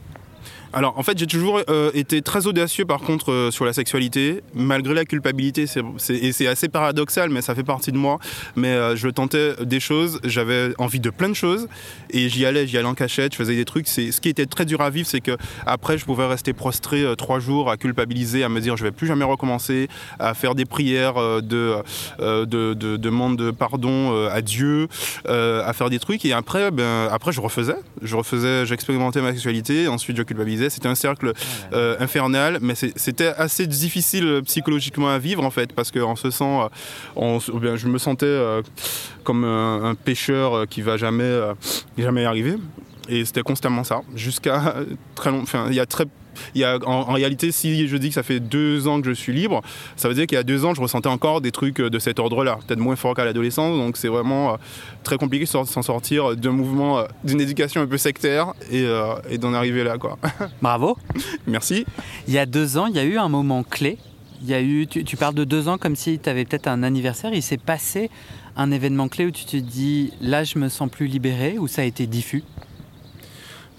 alors en fait j'ai toujours euh, été très audacieux par contre euh, sur la sexualité, malgré la culpabilité, et c'est assez paradoxal mais ça fait partie de moi, mais euh, je tentais des choses, j'avais envie de plein de choses et j'y allais, j'y allais en cachette, je faisais des trucs, ce qui était très dur à vivre c'est que après je pouvais rester prostré trois jours à culpabiliser, à me dire je vais plus jamais recommencer, à faire des prières de, demande de pardon à Dieu, à faire des trucs. Et après, ben, après je refaisais, je refaisais, j'expérimentais ma sexualité, ensuite je culpabilisais c'était un cercle euh, infernal, mais c'était assez difficile euh, psychologiquement à vivre en fait, parce qu'en ce sens, on, je me sentais euh, comme un, pêcheur qui va jamais, jamais y arriver. Et c'était constamment ça, jusqu'à très long. Enfin, il y a très y a, en, réalité, si je dis que ça fait deux ans que je suis libre, ça veut dire qu'il y a deux ans, je ressentais encore des trucs de cet ordre-là, peut-être moins fort qu'à l'adolescence. Donc c'est vraiment euh, très compliqué de s'en sortir d'un mouvement, euh, d'une éducation un peu sectaire et, euh, et d'en arriver là. Quoi. Bravo. Merci. Il y a deux ans, il y a eu un moment clé. Il y a eu, tu, tu parles de deux ans comme si tu avais peut-être un anniversaire. Il s'est passé un événement clé où tu te dis là, je me sens plus libéré, ou ça a été diffus?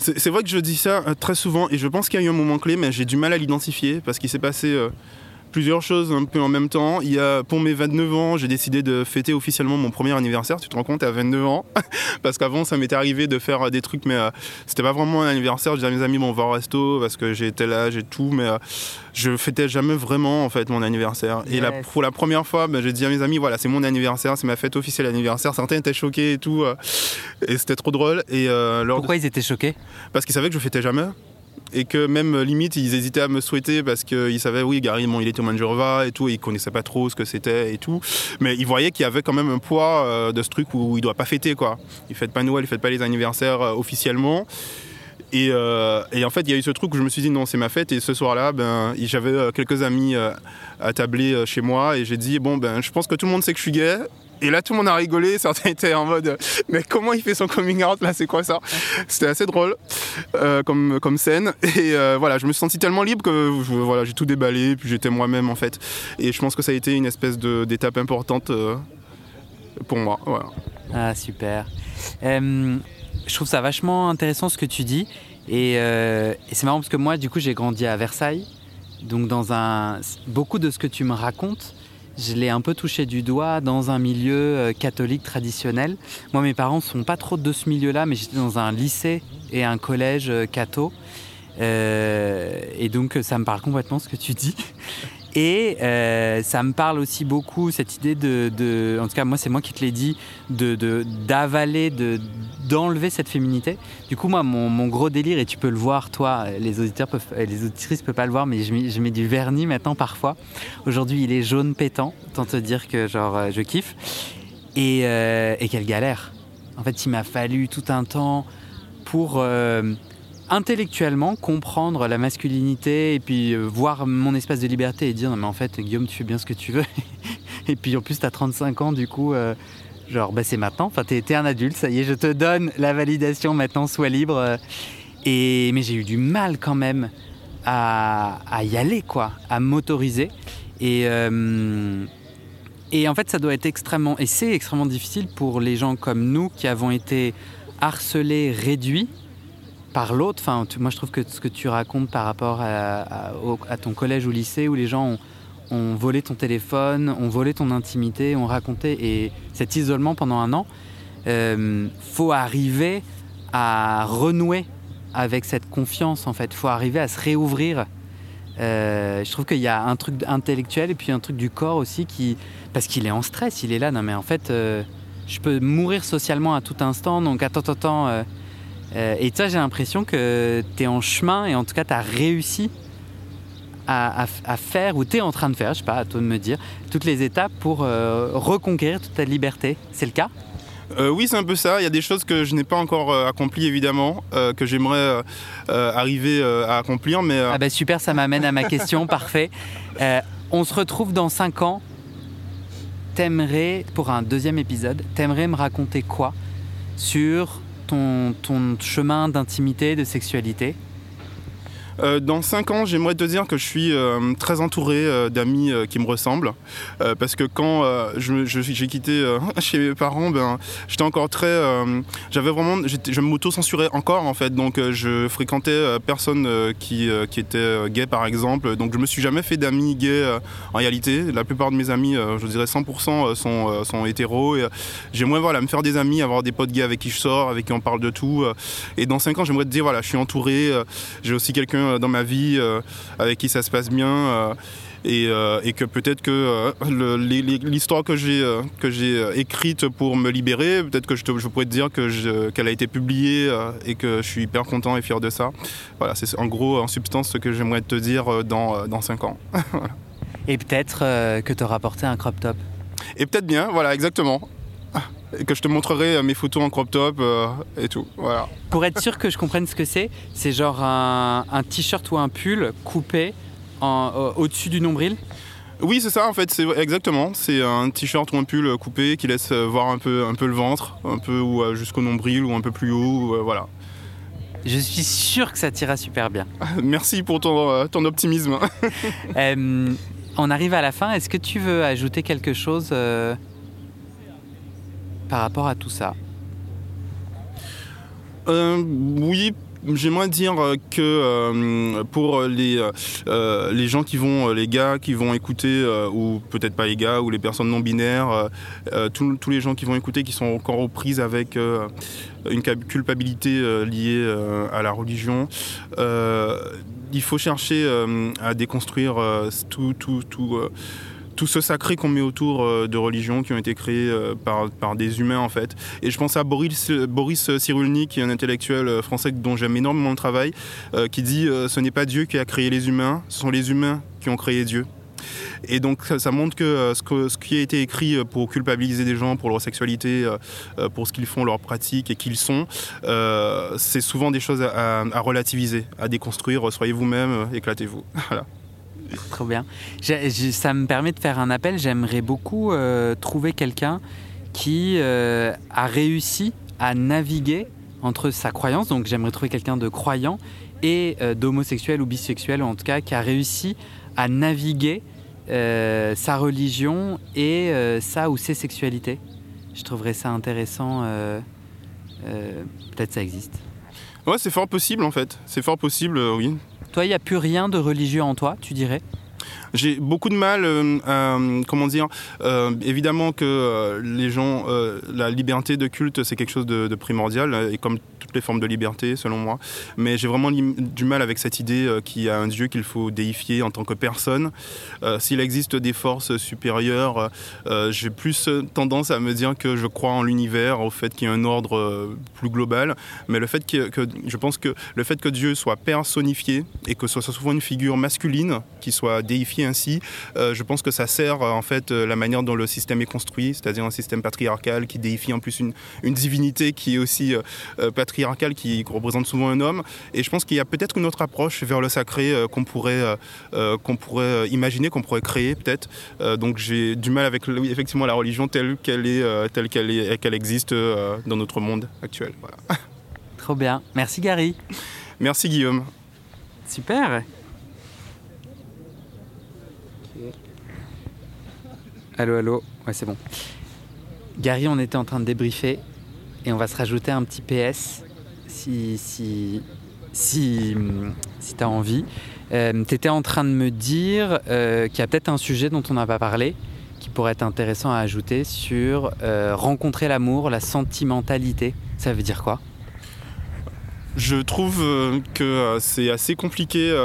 C'est vrai que je dis ça euh, très souvent et je pense qu'il y a eu un moment clé, mais j'ai du mal à l'identifier parce qu'il s'est passé euh, plusieurs choses un peu en même temps. Il y a, pour mes 29 ans, j'ai décidé de fêter officiellement mon premier anniversaire. Tu te rends compte, à 29 ans? Parce qu'avant, ça m'était arrivé de faire des trucs, mais c'était pas vraiment un anniversaire. Je disais à mes amis, bon, on va au resto parce que j'ai tel âge et tout, mais je fêtais jamais vraiment en fait mon anniversaire. Et pour la première fois, ben, j'ai dit à mes amis, voilà, c'est mon anniversaire, c'est ma fête officielle anniversaire. Certains étaient choqués et tout, et c'était trop drôle. Et, Pourquoi ils étaient choqués? Parce qu'ils savaient que je fêtais jamais et que même euh, limite ils hésitaient à me souhaiter parce qu'ils savaient oui Gary bon, il était au Manjurva et tout et ils connaissaient pas trop ce que c'était et tout mais ils voyaient qu'il y avait quand même un poids euh, de ce truc où il doit pas fêter quoi il fête pas Noël il fête pas les anniversaires euh, officiellement et, en fait, il y a eu ce truc où je me suis dit non, c'est ma fête. Et ce soir-là, ben, j'avais quelques amis à tabler chez moi et j'ai dit bon, ben, je pense que tout le monde sait que je suis gay. Et là, tout le monde a rigolé. Certains étaient en mode, mais comment il fait son coming out là C'est quoi ça C'était assez drôle euh, comme, scène. Et euh, voilà, je me suis senti tellement libre que voilà, j'ai tout déballé. Puis j'étais moi-même en fait. Et je pense que ça a été une espèce d'étape importante euh, pour moi. Ah, super. je trouve ça vachement intéressant ce que tu dis. Et, et c'est marrant parce que moi, du coup, j'ai grandi à Versailles. Donc, dans un. Beaucoup de ce que tu me racontes, je l'ai un peu touché du doigt dans un milieu euh, catholique traditionnel. Moi, mes parents sont pas trop de ce milieu-là, mais j'étais dans un lycée et un collège euh, catho. Euh, et donc, ça me parle complètement ce que tu dis. Et euh, ça me parle aussi beaucoup, cette idée de, en tout cas moi c'est moi qui te l'ai dit, d'avaler, de, d'enlever cette féminité. Du coup moi mon, gros délire, et tu peux le voir toi, les auditeurs peuvent, les auditrices ne peuvent pas le voir, mais je mets, du vernis maintenant parfois. Aujourd'hui il est jaune pétant, tant te dire que genre euh, je kiffe. Et, euh, et quelle galère. En fait il m'a fallu tout un temps pour intellectuellement comprendre la masculinité et puis euh, voir mon espace de liberté et dire non mais en fait Guillaume tu fais bien ce que tu veux. Et puis en plus tu as 35 ans du coup euh, genre bah c'est maintenant. Enfin t'es es un adulte ça y est je te donne la validation maintenant sois libre. Euh. et mais j'ai eu du mal quand même à, y aller quoi à m'autoriser. Et et en fait ça doit être extrêmement et c'est extrêmement difficile pour les gens comme nous qui avons été harcelés réduits par l'autre. Enfin, moi, je trouve que ce que tu racontes par rapport à, ton collège ou lycée où les gens ont, volé ton téléphone, ont volé ton intimité, ont raconté et cet isolement pendant un an, euh, faut arriver à renouer avec cette confiance. En fait, faut arriver à se réouvrir. Euh, je trouve qu'il y a un truc intellectuel et puis un truc du corps aussi qui, parce qu'il est en stress, il est là. Non, mais en fait, euh, je peux mourir socialement à tout instant. Donc attends, attends, attends euh, et toi, j'ai l'impression que tu es en chemin et en tout cas, tu as réussi à, faire, ou tu es en train de faire, je sais pas, à toi de me dire, toutes les étapes pour euh, reconquérir toute ta liberté. C'est le cas? Euh, oui, c'est un peu ça. Il y a des choses que je n'ai pas encore accomplies, évidemment, que j'aimerais arriver à accomplir. Mais, Ah bah super, ça m'amène à ma question, parfait. on se retrouve dans 5 ans. T'aimerais, pour un deuxième épisode, t'aimerais me raconter quoi sur ton, chemin d'intimité, de sexualité euh, dans 5 ans, j'aimerais te dire que je suis euh, très entouré euh, d'amis qui me ressemblent. parce que quand j'ai quitté chez mes parents, ben, j'étais encore très. J'avais vraiment. Je m'auto-censurais encore, en fait. Donc, je fréquentais personne qui, qui était gay, par exemple. Donc, je me suis jamais fait d'amis gays en réalité. La plupart de mes amis, je dirais 100%, sont, sont hétéros. J'aimerais voilà, me faire des amis, avoir des potes gays avec qui je sors, avec qui on parle de tout. et dans 5 ans, j'aimerais te dire voilà, je suis entouré. j'ai aussi quelqu'un euh, dans ma vie euh, avec qui ça se passe bien. Euh, et, que peut-être que l'histoire que j'ai que j'ai écrite pour me libérer, peut-être que je, je, pourrais te dire que qu'elle a été publiée et que je suis hyper content et fier de ça. Voilà, c'est en gros en substance ce que j'aimerais te dire dans, dans 5 ans. Et peut-être que tu auras porté un crop top. Et peut-être bien, voilà, exactement que je te montrerai euh, mes photos en crop top euh, et tout. Voilà. Pour être sûr que je comprenne ce que c'est, c'est genre un, t-shirt ou un pull coupé au-dessus du nombril? Oui, c'est ça en fait, c'est exactement. C'est un t-shirt ou un pull coupé qui laisse voir un peu, un peu le ventre, un peu ou euh, jusqu'au nombril ou un peu plus haut, voilà. Je suis sûr que ça t'ira super bien. Merci pour ton, ton optimisme. on arrive à la fin. Est-ce que tu veux ajouter quelque chose par rapport à tout ça euh, Oui, j'aimerais dire que pour les, les gens qui vont, les gars qui vont écouter, ou peut-être pas les gars, ou les personnes non binaires, tous les gens qui vont écouter, qui sont encore aux prises avec une culpabilité liée à la religion, il faut chercher à déconstruire tout, tout, tout tout ce sacré qu'on met autour euh, de religions qui ont été créées euh, par, par des humains en fait. Et je pense à Boris, Boris Cyrulnik, qui est un intellectuel euh, français dont j'aime énormément le travail, qui dit ce n'est pas Dieu qui a créé les humains, ce sont les humains qui ont créé Dieu. Et donc ça, montre que ce, qui a été écrit pour culpabiliser des gens pour leur sexualité, pour ce qu'ils font, leurs pratiques et qui ils sont, c'est souvent des choses à, à relativiser, à déconstruire. Soyez vous-même, éclatez-vous. voilà. Trop bien. ça me permet de faire un appel. J'aimerais beaucoup euh, trouver quelqu'un qui euh, a réussi à naviguer entre sa croyance, donc j'aimerais trouver quelqu'un de croyant, et euh, d'homosexuel ou bisexuel, en tout cas qui a réussi à naviguer sa religion et sa ou ses sexualités. Je trouverais ça intéressant. Peut-être ça existe. Ouais, c'est fort possible en fait. C'est fort possible, oui. Toi, il n'y a plus rien de religieux en toi, tu dirais? J'ai beaucoup de mal, euh, à, comment dire, euh, évidemment que euh, les gens, la liberté de culte, c'est quelque chose de, primordial, et comme toutes les formes de liberté, selon moi. Mais j'ai vraiment du mal avec cette idée qu'il y a un Dieu qu'il faut déifier en tant que personne. S'il existe des forces supérieures, j'ai plus tendance à me dire que je crois en l'univers, au fait qu'il y a un ordre plus global. Mais le fait que, je pense que le fait que Dieu soit personnifié et que ce soit souvent une figure masculine qui soit déifiée ainsi, euh, je pense que ça sert euh, en fait euh, la manière dont le système est construit, c'est-à-dire un système patriarcal qui déifie en plus une, divinité qui est aussi patriarcale, qui représente souvent un homme. Et je pense qu'il y a peut-être une autre approche vers le sacré qu'on pourrait, qu'on pourrait imaginer, qu'on pourrait créer peut-être. donc j'ai du mal avec effectivement la religion telle qu'elle est, telle qu'elle est, qu'elle existe dans notre monde actuel. Trop bien. Merci Gary. Merci Guillaume. Super. Allô, allô. Ouais, c'est bon. Gary, on était en train de débriefer et on va se rajouter un petit PS si, si, si, si tu as envie. Euh, tu étais en train de me dire euh, qu'il y a peut-être un sujet dont on n'a pas parlé qui pourrait être intéressant à ajouter sur euh, rencontrer l'amour, la sentimentalité. Ça veut dire quoi? Je trouve que c'est assez compliqué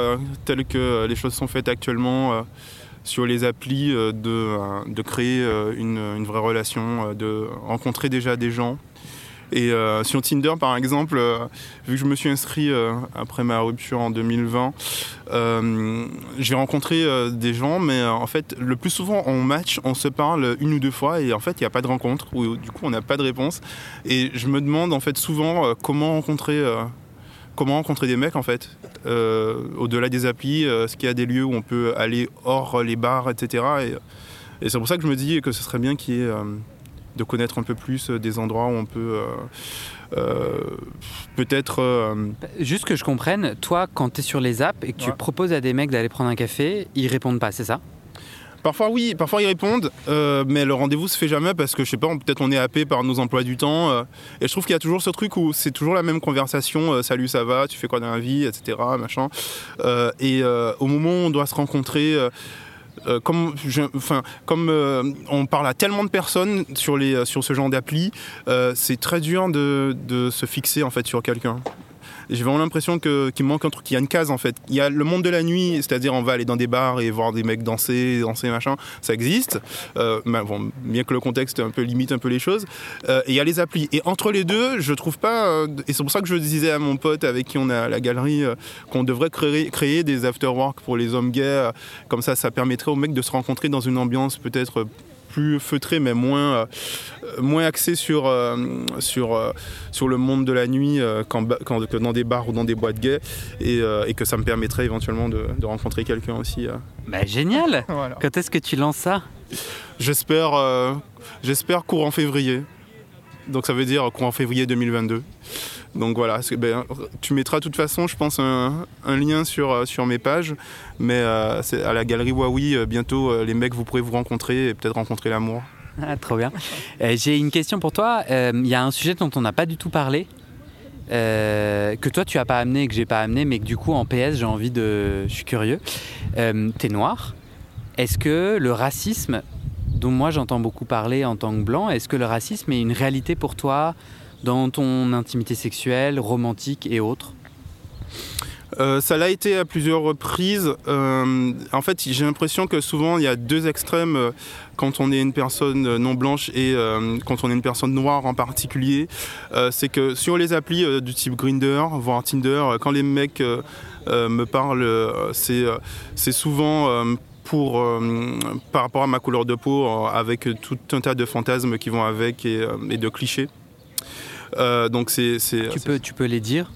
tel que les choses sont faites actuellement sur les applis euh, de, euh, de créer euh, une, une, vraie relation, de rencontrer déjà des gens. Et sur Tinder, par exemple, vu que je me suis inscrit après ma rupture en 2020, j'ai rencontré des gens, mais en fait, le plus souvent, on match, on se parle une ou deux fois, et en fait, il n'y a pas de rencontre, ou du coup, on n'a pas de réponse. Et je me demande, en fait, souvent, comment rencontrer comment rencontrer des mecs en fait Au-delà des applis, euh, est-ce qu'il y a des lieux où on peut aller hors les bars, etc. Et, c'est pour ça que je me dis que ce serait bien qu'il y ait euh, de connaître un peu plus des endroits où on peut peut-être. Juste que je comprenne, toi, quand tu es sur les apps et que tu proposes à des mecs d'aller prendre un café, ils répondent pas, c'est ça? Parfois oui, parfois ils répondent, euh, mais le rendez-vous se fait jamais parce que je sais pas, peut-être on est happé par nos emplois du temps. Euh, et je trouve qu'il y a toujours ce truc où c'est toujours la même conversation, euh, salut ça va, tu fais quoi dans la vie, etc. Machin. et au moment où on doit se rencontrer. comme, enfin, comme on parle à tellement de personnes sur, les, sur ce genre d'appli, c'est très dur de, de, se fixer en fait sur quelqu'un j'ai vraiment l'impression qu'il manque un truc, qu'il y a une case en fait. Il y a le monde de la nuit, c'est-à-dire on va aller dans des bars et voir des mecs danser, danser machin, ça existe. Euh, bon, bien que le contexte un peu limite un peu les choses. Euh, et il y a les applis. Et entre les deux, je trouve pas, euh, et c'est pour ça que je disais à mon pote avec qui on a la galerie, qu'on devrait créer, créer des after-work pour les hommes gays. comme ça, ça permettrait aux mecs de se rencontrer dans une ambiance peut-être plus feutré, mais moins, euh, moins axé sur, euh, sur, euh, sur le monde de la nuit quand, quand, que dans des bars ou dans des boîtes gays, et, et que ça me permettrait éventuellement de, de rencontrer quelqu'un aussi. Bah, génial Quand est-ce que tu lances ça? J'espère j'espère courant février. Donc ça veut dire courant février 2022. Donc voilà, ben, tu mettras de toute façon, je pense, un, lien sur, euh, sur mes pages. Mais euh, à la galerie Huawei, euh, bientôt, les mecs, vous pourrez vous rencontrer et peut-être rencontrer l'amour. Ah, trop bien. J'ai une question pour toi. Il y a un sujet dont on n'a pas du tout parlé. que toi tu as pas amené que j'ai pas amené, mais que du coup en PS j'ai envie de. Je suis curieux. T'es noir. Est-ce que le racisme, dont moi j'entends beaucoup parler en tant que blanc, est-ce que le racisme est une réalité pour toi? Dans ton intimité sexuelle, romantique et autres euh, ça l'a été à plusieurs reprises. Euh, en fait, j'ai l'impression que souvent il y a deux extrêmes euh, quand on est une personne non blanche et quand on est une personne noire en particulier. c'est que sur les applis du type Grinder, voire Tinder, quand les mecs me parlent, c'est souvent pour, par rapport à ma couleur de peau, avec tout un tas de fantasmes qui vont avec et, de clichés. Donc c'est, tu, peux, tu peux les dire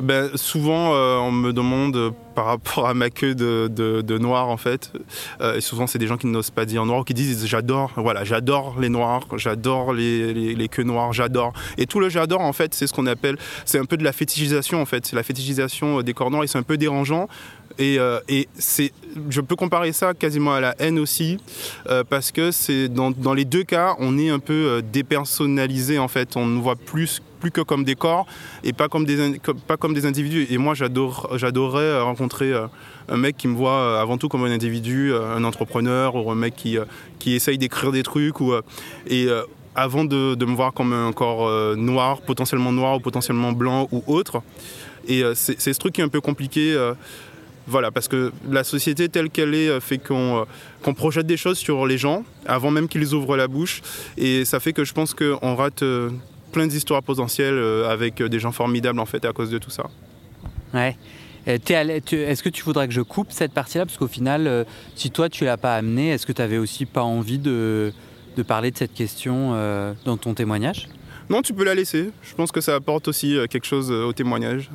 ben, Souvent, euh, on me demande par rapport à ma queue de, noir, en fait. Euh, et souvent, c'est des gens qui n'osent pas dire noir ou qui disent j'adore, voilà, j'adore les noirs, j'adore les, les, queues noires, j'adore. Et tout le j'adore, en fait, c'est ce qu'on appelle, c'est un peu de la fétichisation, en fait. C'est la fétichisation des corps noirs et c'est un peu dérangeant. Et, euh, je peux comparer ça quasiment à la haine aussi, parce que c'est dans, les deux cas, on est un peu dépersonnalisé en fait. On ne voit plus que comme des corps et pas comme des, individus. Et moi, j'adore, j'adorerais rencontrer euh, un mec qui me voit euh, avant tout comme un individu, euh, un entrepreneur ou un mec qui, essaye d'écrire des trucs. Ou, avant de, me voir comme un corps noir, potentiellement noir ou potentiellement blanc ou autre. Et c'est, ce truc qui est un peu compliqué. Voilà, parce que la société telle qu'elle est fait qu'on qu'on projette des choses sur les gens avant même qu'ils ouvrent la bouche. Et ça fait que je pense qu'on rate plein d'histoires potentielles euh, avec euh, des gens formidables en fait à cause de tout ça. Ouais. Est-ce que tu voudrais que je coupe cette partie-là? Parce qu'au final, euh, si toi tu l'as pas amené, est-ce que tu avais aussi pas envie de, de, parler de cette question dans ton témoignage? Non, tu peux la laisser. Je pense que ça apporte aussi quelque chose au témoignage.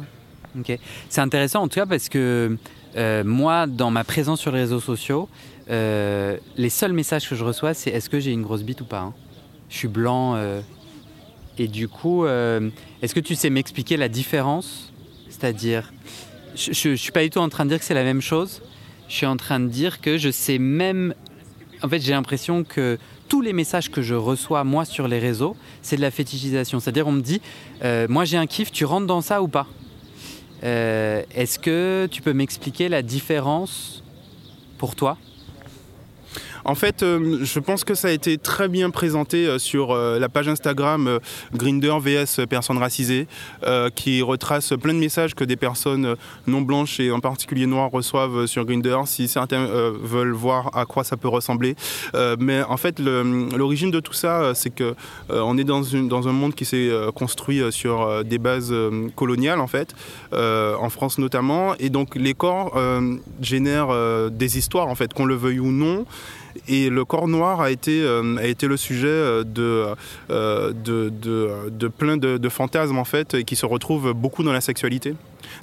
Ok. C'est intéressant en tout cas parce que moi, dans ma présence sur les réseaux sociaux, les seuls messages que je reçois, c'est est-ce que j'ai une grosse bite ou pas hein Je suis blanc, et du coup, euh, est-ce que tu sais m'expliquer la différence? C'est-à-dire, je ne suis pas du tout en train de dire que c'est la même chose. Je suis en train de dire que je sais même... En fait, j'ai l'impression que tous les messages que je reçois, moi, sur les réseaux, c'est de la fétichisation. C'est-à-dire, on me dit, euh, moi j'ai un kiff, tu rentres dans ça ou pas? euh, Est-ce que tu peux m'expliquer la différence pour toi en fait, euh, je pense que ça a été très bien présenté euh, sur euh, la page Instagram Grinder VS personnes racisées, qui retrace plein de messages que des personnes non blanches et en particulier noires reçoivent sur Grinder, si certains veulent voir à quoi ça peut ressembler. mais en fait, l'origine de tout ça, c'est que on est dans, dans un monde qui s'est construit sur des bases coloniales, en fait, en France notamment, et donc les corps génèrent des histoires, en fait, qu'on le veuille ou non. Et le corps noir a été, euh, a été le sujet euh, euh, de, de, de, plein de, fantasmes en fait, et qui se retrouvent beaucoup dans la sexualité.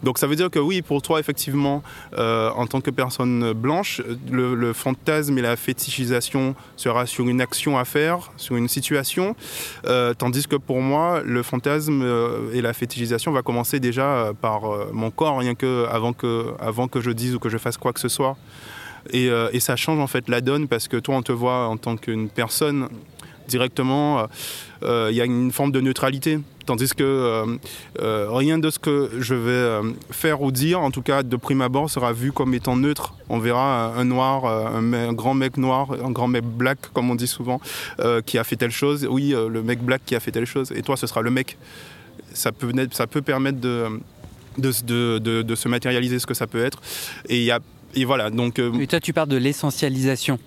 Donc ça veut dire que oui, pour toi, effectivement, en tant que personne blanche, le, fantasme et la fétichisation sera sur une action à faire, sur une situation, tandis que pour moi, le fantasme et la fétichisation va commencer déjà par mon corps, rien que avant, que avant que je dise ou que je fasse quoi que ce soit. Euh, et, ça change en fait la donne parce que toi, on te voit en tant qu'une personne directement, il euh, euh, y a une forme de neutralité. Tandis que rien de ce que je vais faire ou dire, en tout cas de prime abord, sera vu comme étant neutre. On verra un noir, un, grand mec noir, un grand mec black, comme on dit souvent, qui a fait telle chose. Oui, le mec black qui a fait telle chose. Et toi, ce sera le mec. Ça peut, permettre de, de, se matérialiser ce que ça peut être. Et il y a et voilà, donc... Euh, toi, tu parles de l'essentialisation.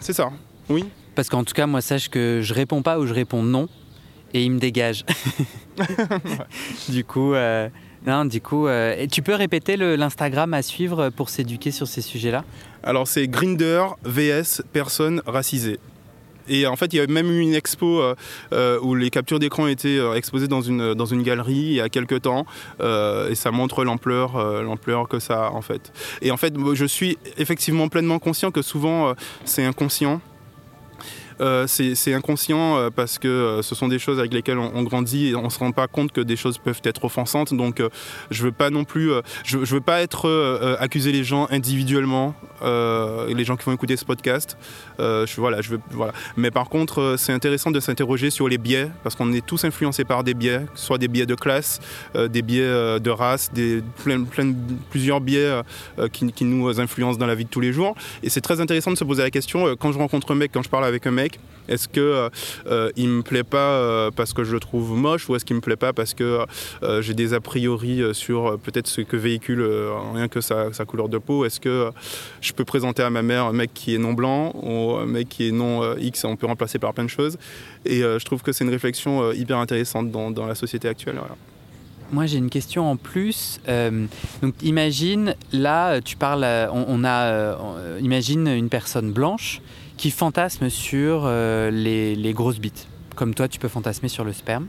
C'est ça, oui. Parce qu'en tout cas, moi, sache que je réponds pas ou je réponds non, et il me dégage. Du coup... Euh, non, du coup, euh, tu peux répéter l'Instagram à suivre pour s'éduquer sur ces sujets-là? Alors c'est Grinder VS personne racisée. Et en fait, il y a même eu une expo euh, euh, où les captures d'écran étaient euh, exposées dans une, dans une galerie il y a quelques temps. et ça montre l'ampleur, l'ampleur que ça a en fait. Et en fait, je suis effectivement pleinement conscient que souvent c'est inconscient. Euh, c'est inconscient euh, parce que euh, ce sont des choses avec lesquelles on, grandit et on se rend pas compte que des choses peuvent être offensantes. Donc je veux pas non plus, je, veux pas être accuser les gens individuellement, les gens qui vont écouter ce podcast. voilà, je veux, voilà. Mais par contre, c'est intéressant de s'interroger sur les biais parce qu'on est tous influencés par des biais, soit des biais de classe, des biais de race, des, plein, plusieurs biais qui, qui, nous influencent dans la vie de tous les jours. Et c'est très intéressant de se poser la question quand je rencontre un mec, quand je parle avec un mec est-ce que euh, euh, il me plaît pas euh, parce que je le trouve moche ou est-ce qu'il me plaît pas parce que j'ai des a priori sur peut-être ce que véhicule rien que sa, couleur de peau Est-ce que je peux présenter à ma mère un mec qui est non blanc ou un mec qui est non X On peut remplacer par plein de choses. Et je trouve que c'est une réflexion hyper intéressante dans, la société actuelle. Moi, j'ai une question en plus. donc, imagine, là, tu parles, on, a, imagine une personne blanche qui fantasme sur euh, les, grosses bites, comme toi tu peux fantasmer sur le sperme.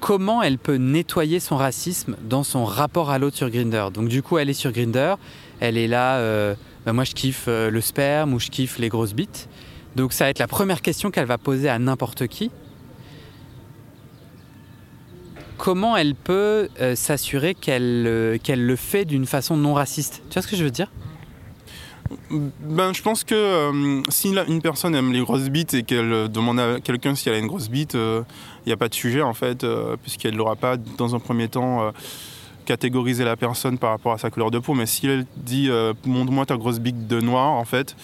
Comment elle peut nettoyer son racisme dans son rapport à l'autre sur Grinder Donc du coup, elle est sur Grinder, elle est là, euh, bah, moi je kiffe euh, le sperme ou je kiffe les grosses bites. Donc ça va être la première question qu'elle va poser à n'importe qui. Comment elle peut s'assurer qu'elle qu'elle le fait d'une façon non raciste? Tu vois ce que je veux dire? Ben, je pense que euh, si une personne aime les grosses bites et qu'elle demande à quelqu'un si elle a une grosse bite, il euh, n'y a pas de sujet en fait, euh, puisqu'elle n'aura pas dans un premier temps catégoriser la personne par rapport à sa couleur de peau. Mais si elle dit montre-moi ta grosse bite de noir en fait,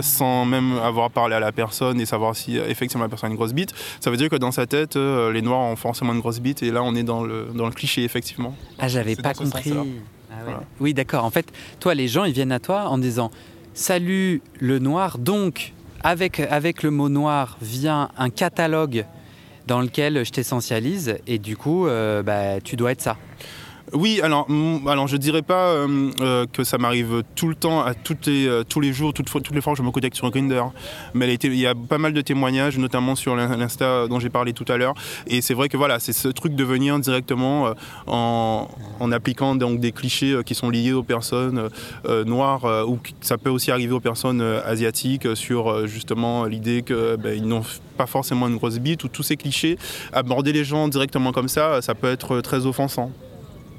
sans même avoir parlé à la personne et savoir si effectivement la personne a une grosse bite, ça veut dire que dans sa tête, les noirs ont forcément une grosse bite et là on est dans le, dans le cliché effectivement. Ah j'avais pas compris. Ah oui, d'accord. En fait, toi, les gens, ils viennent à toi en disant Salut le noir. Donc, avec, avec le mot noir vient un catalogue dans lequel je t'essentialise et du coup, euh, bah, tu dois être ça. Oui, alors, mm, alors je dirais pas euh, euh, que ça m'arrive tout le temps, à toutes les, euh, tous les jours, toutes, les fois que je me connecte sur Grindr. Mais il y a pas mal de témoignages, notamment sur l'Insta dont j'ai parlé tout à l'heure. Et c'est vrai que voilà, c'est ce truc de venir directement en, en, appliquant donc, des clichés qui sont liés aux personnes noires, ou ça peut aussi arriver aux personnes asiatiques sur justement l'idée qu'ils ben, n'ont pas forcément une grosse bite, ou tous ces clichés. Aborder les gens directement comme ça, ça peut être très offensant.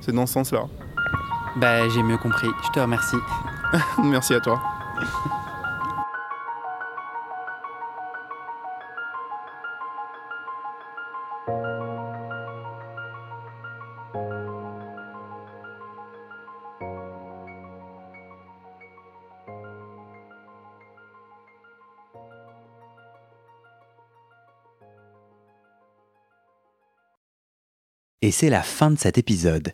C'est dans ce sens-là. Bah, j'ai mieux compris. Je te remercie. Merci à toi. Et c'est la fin de cet épisode.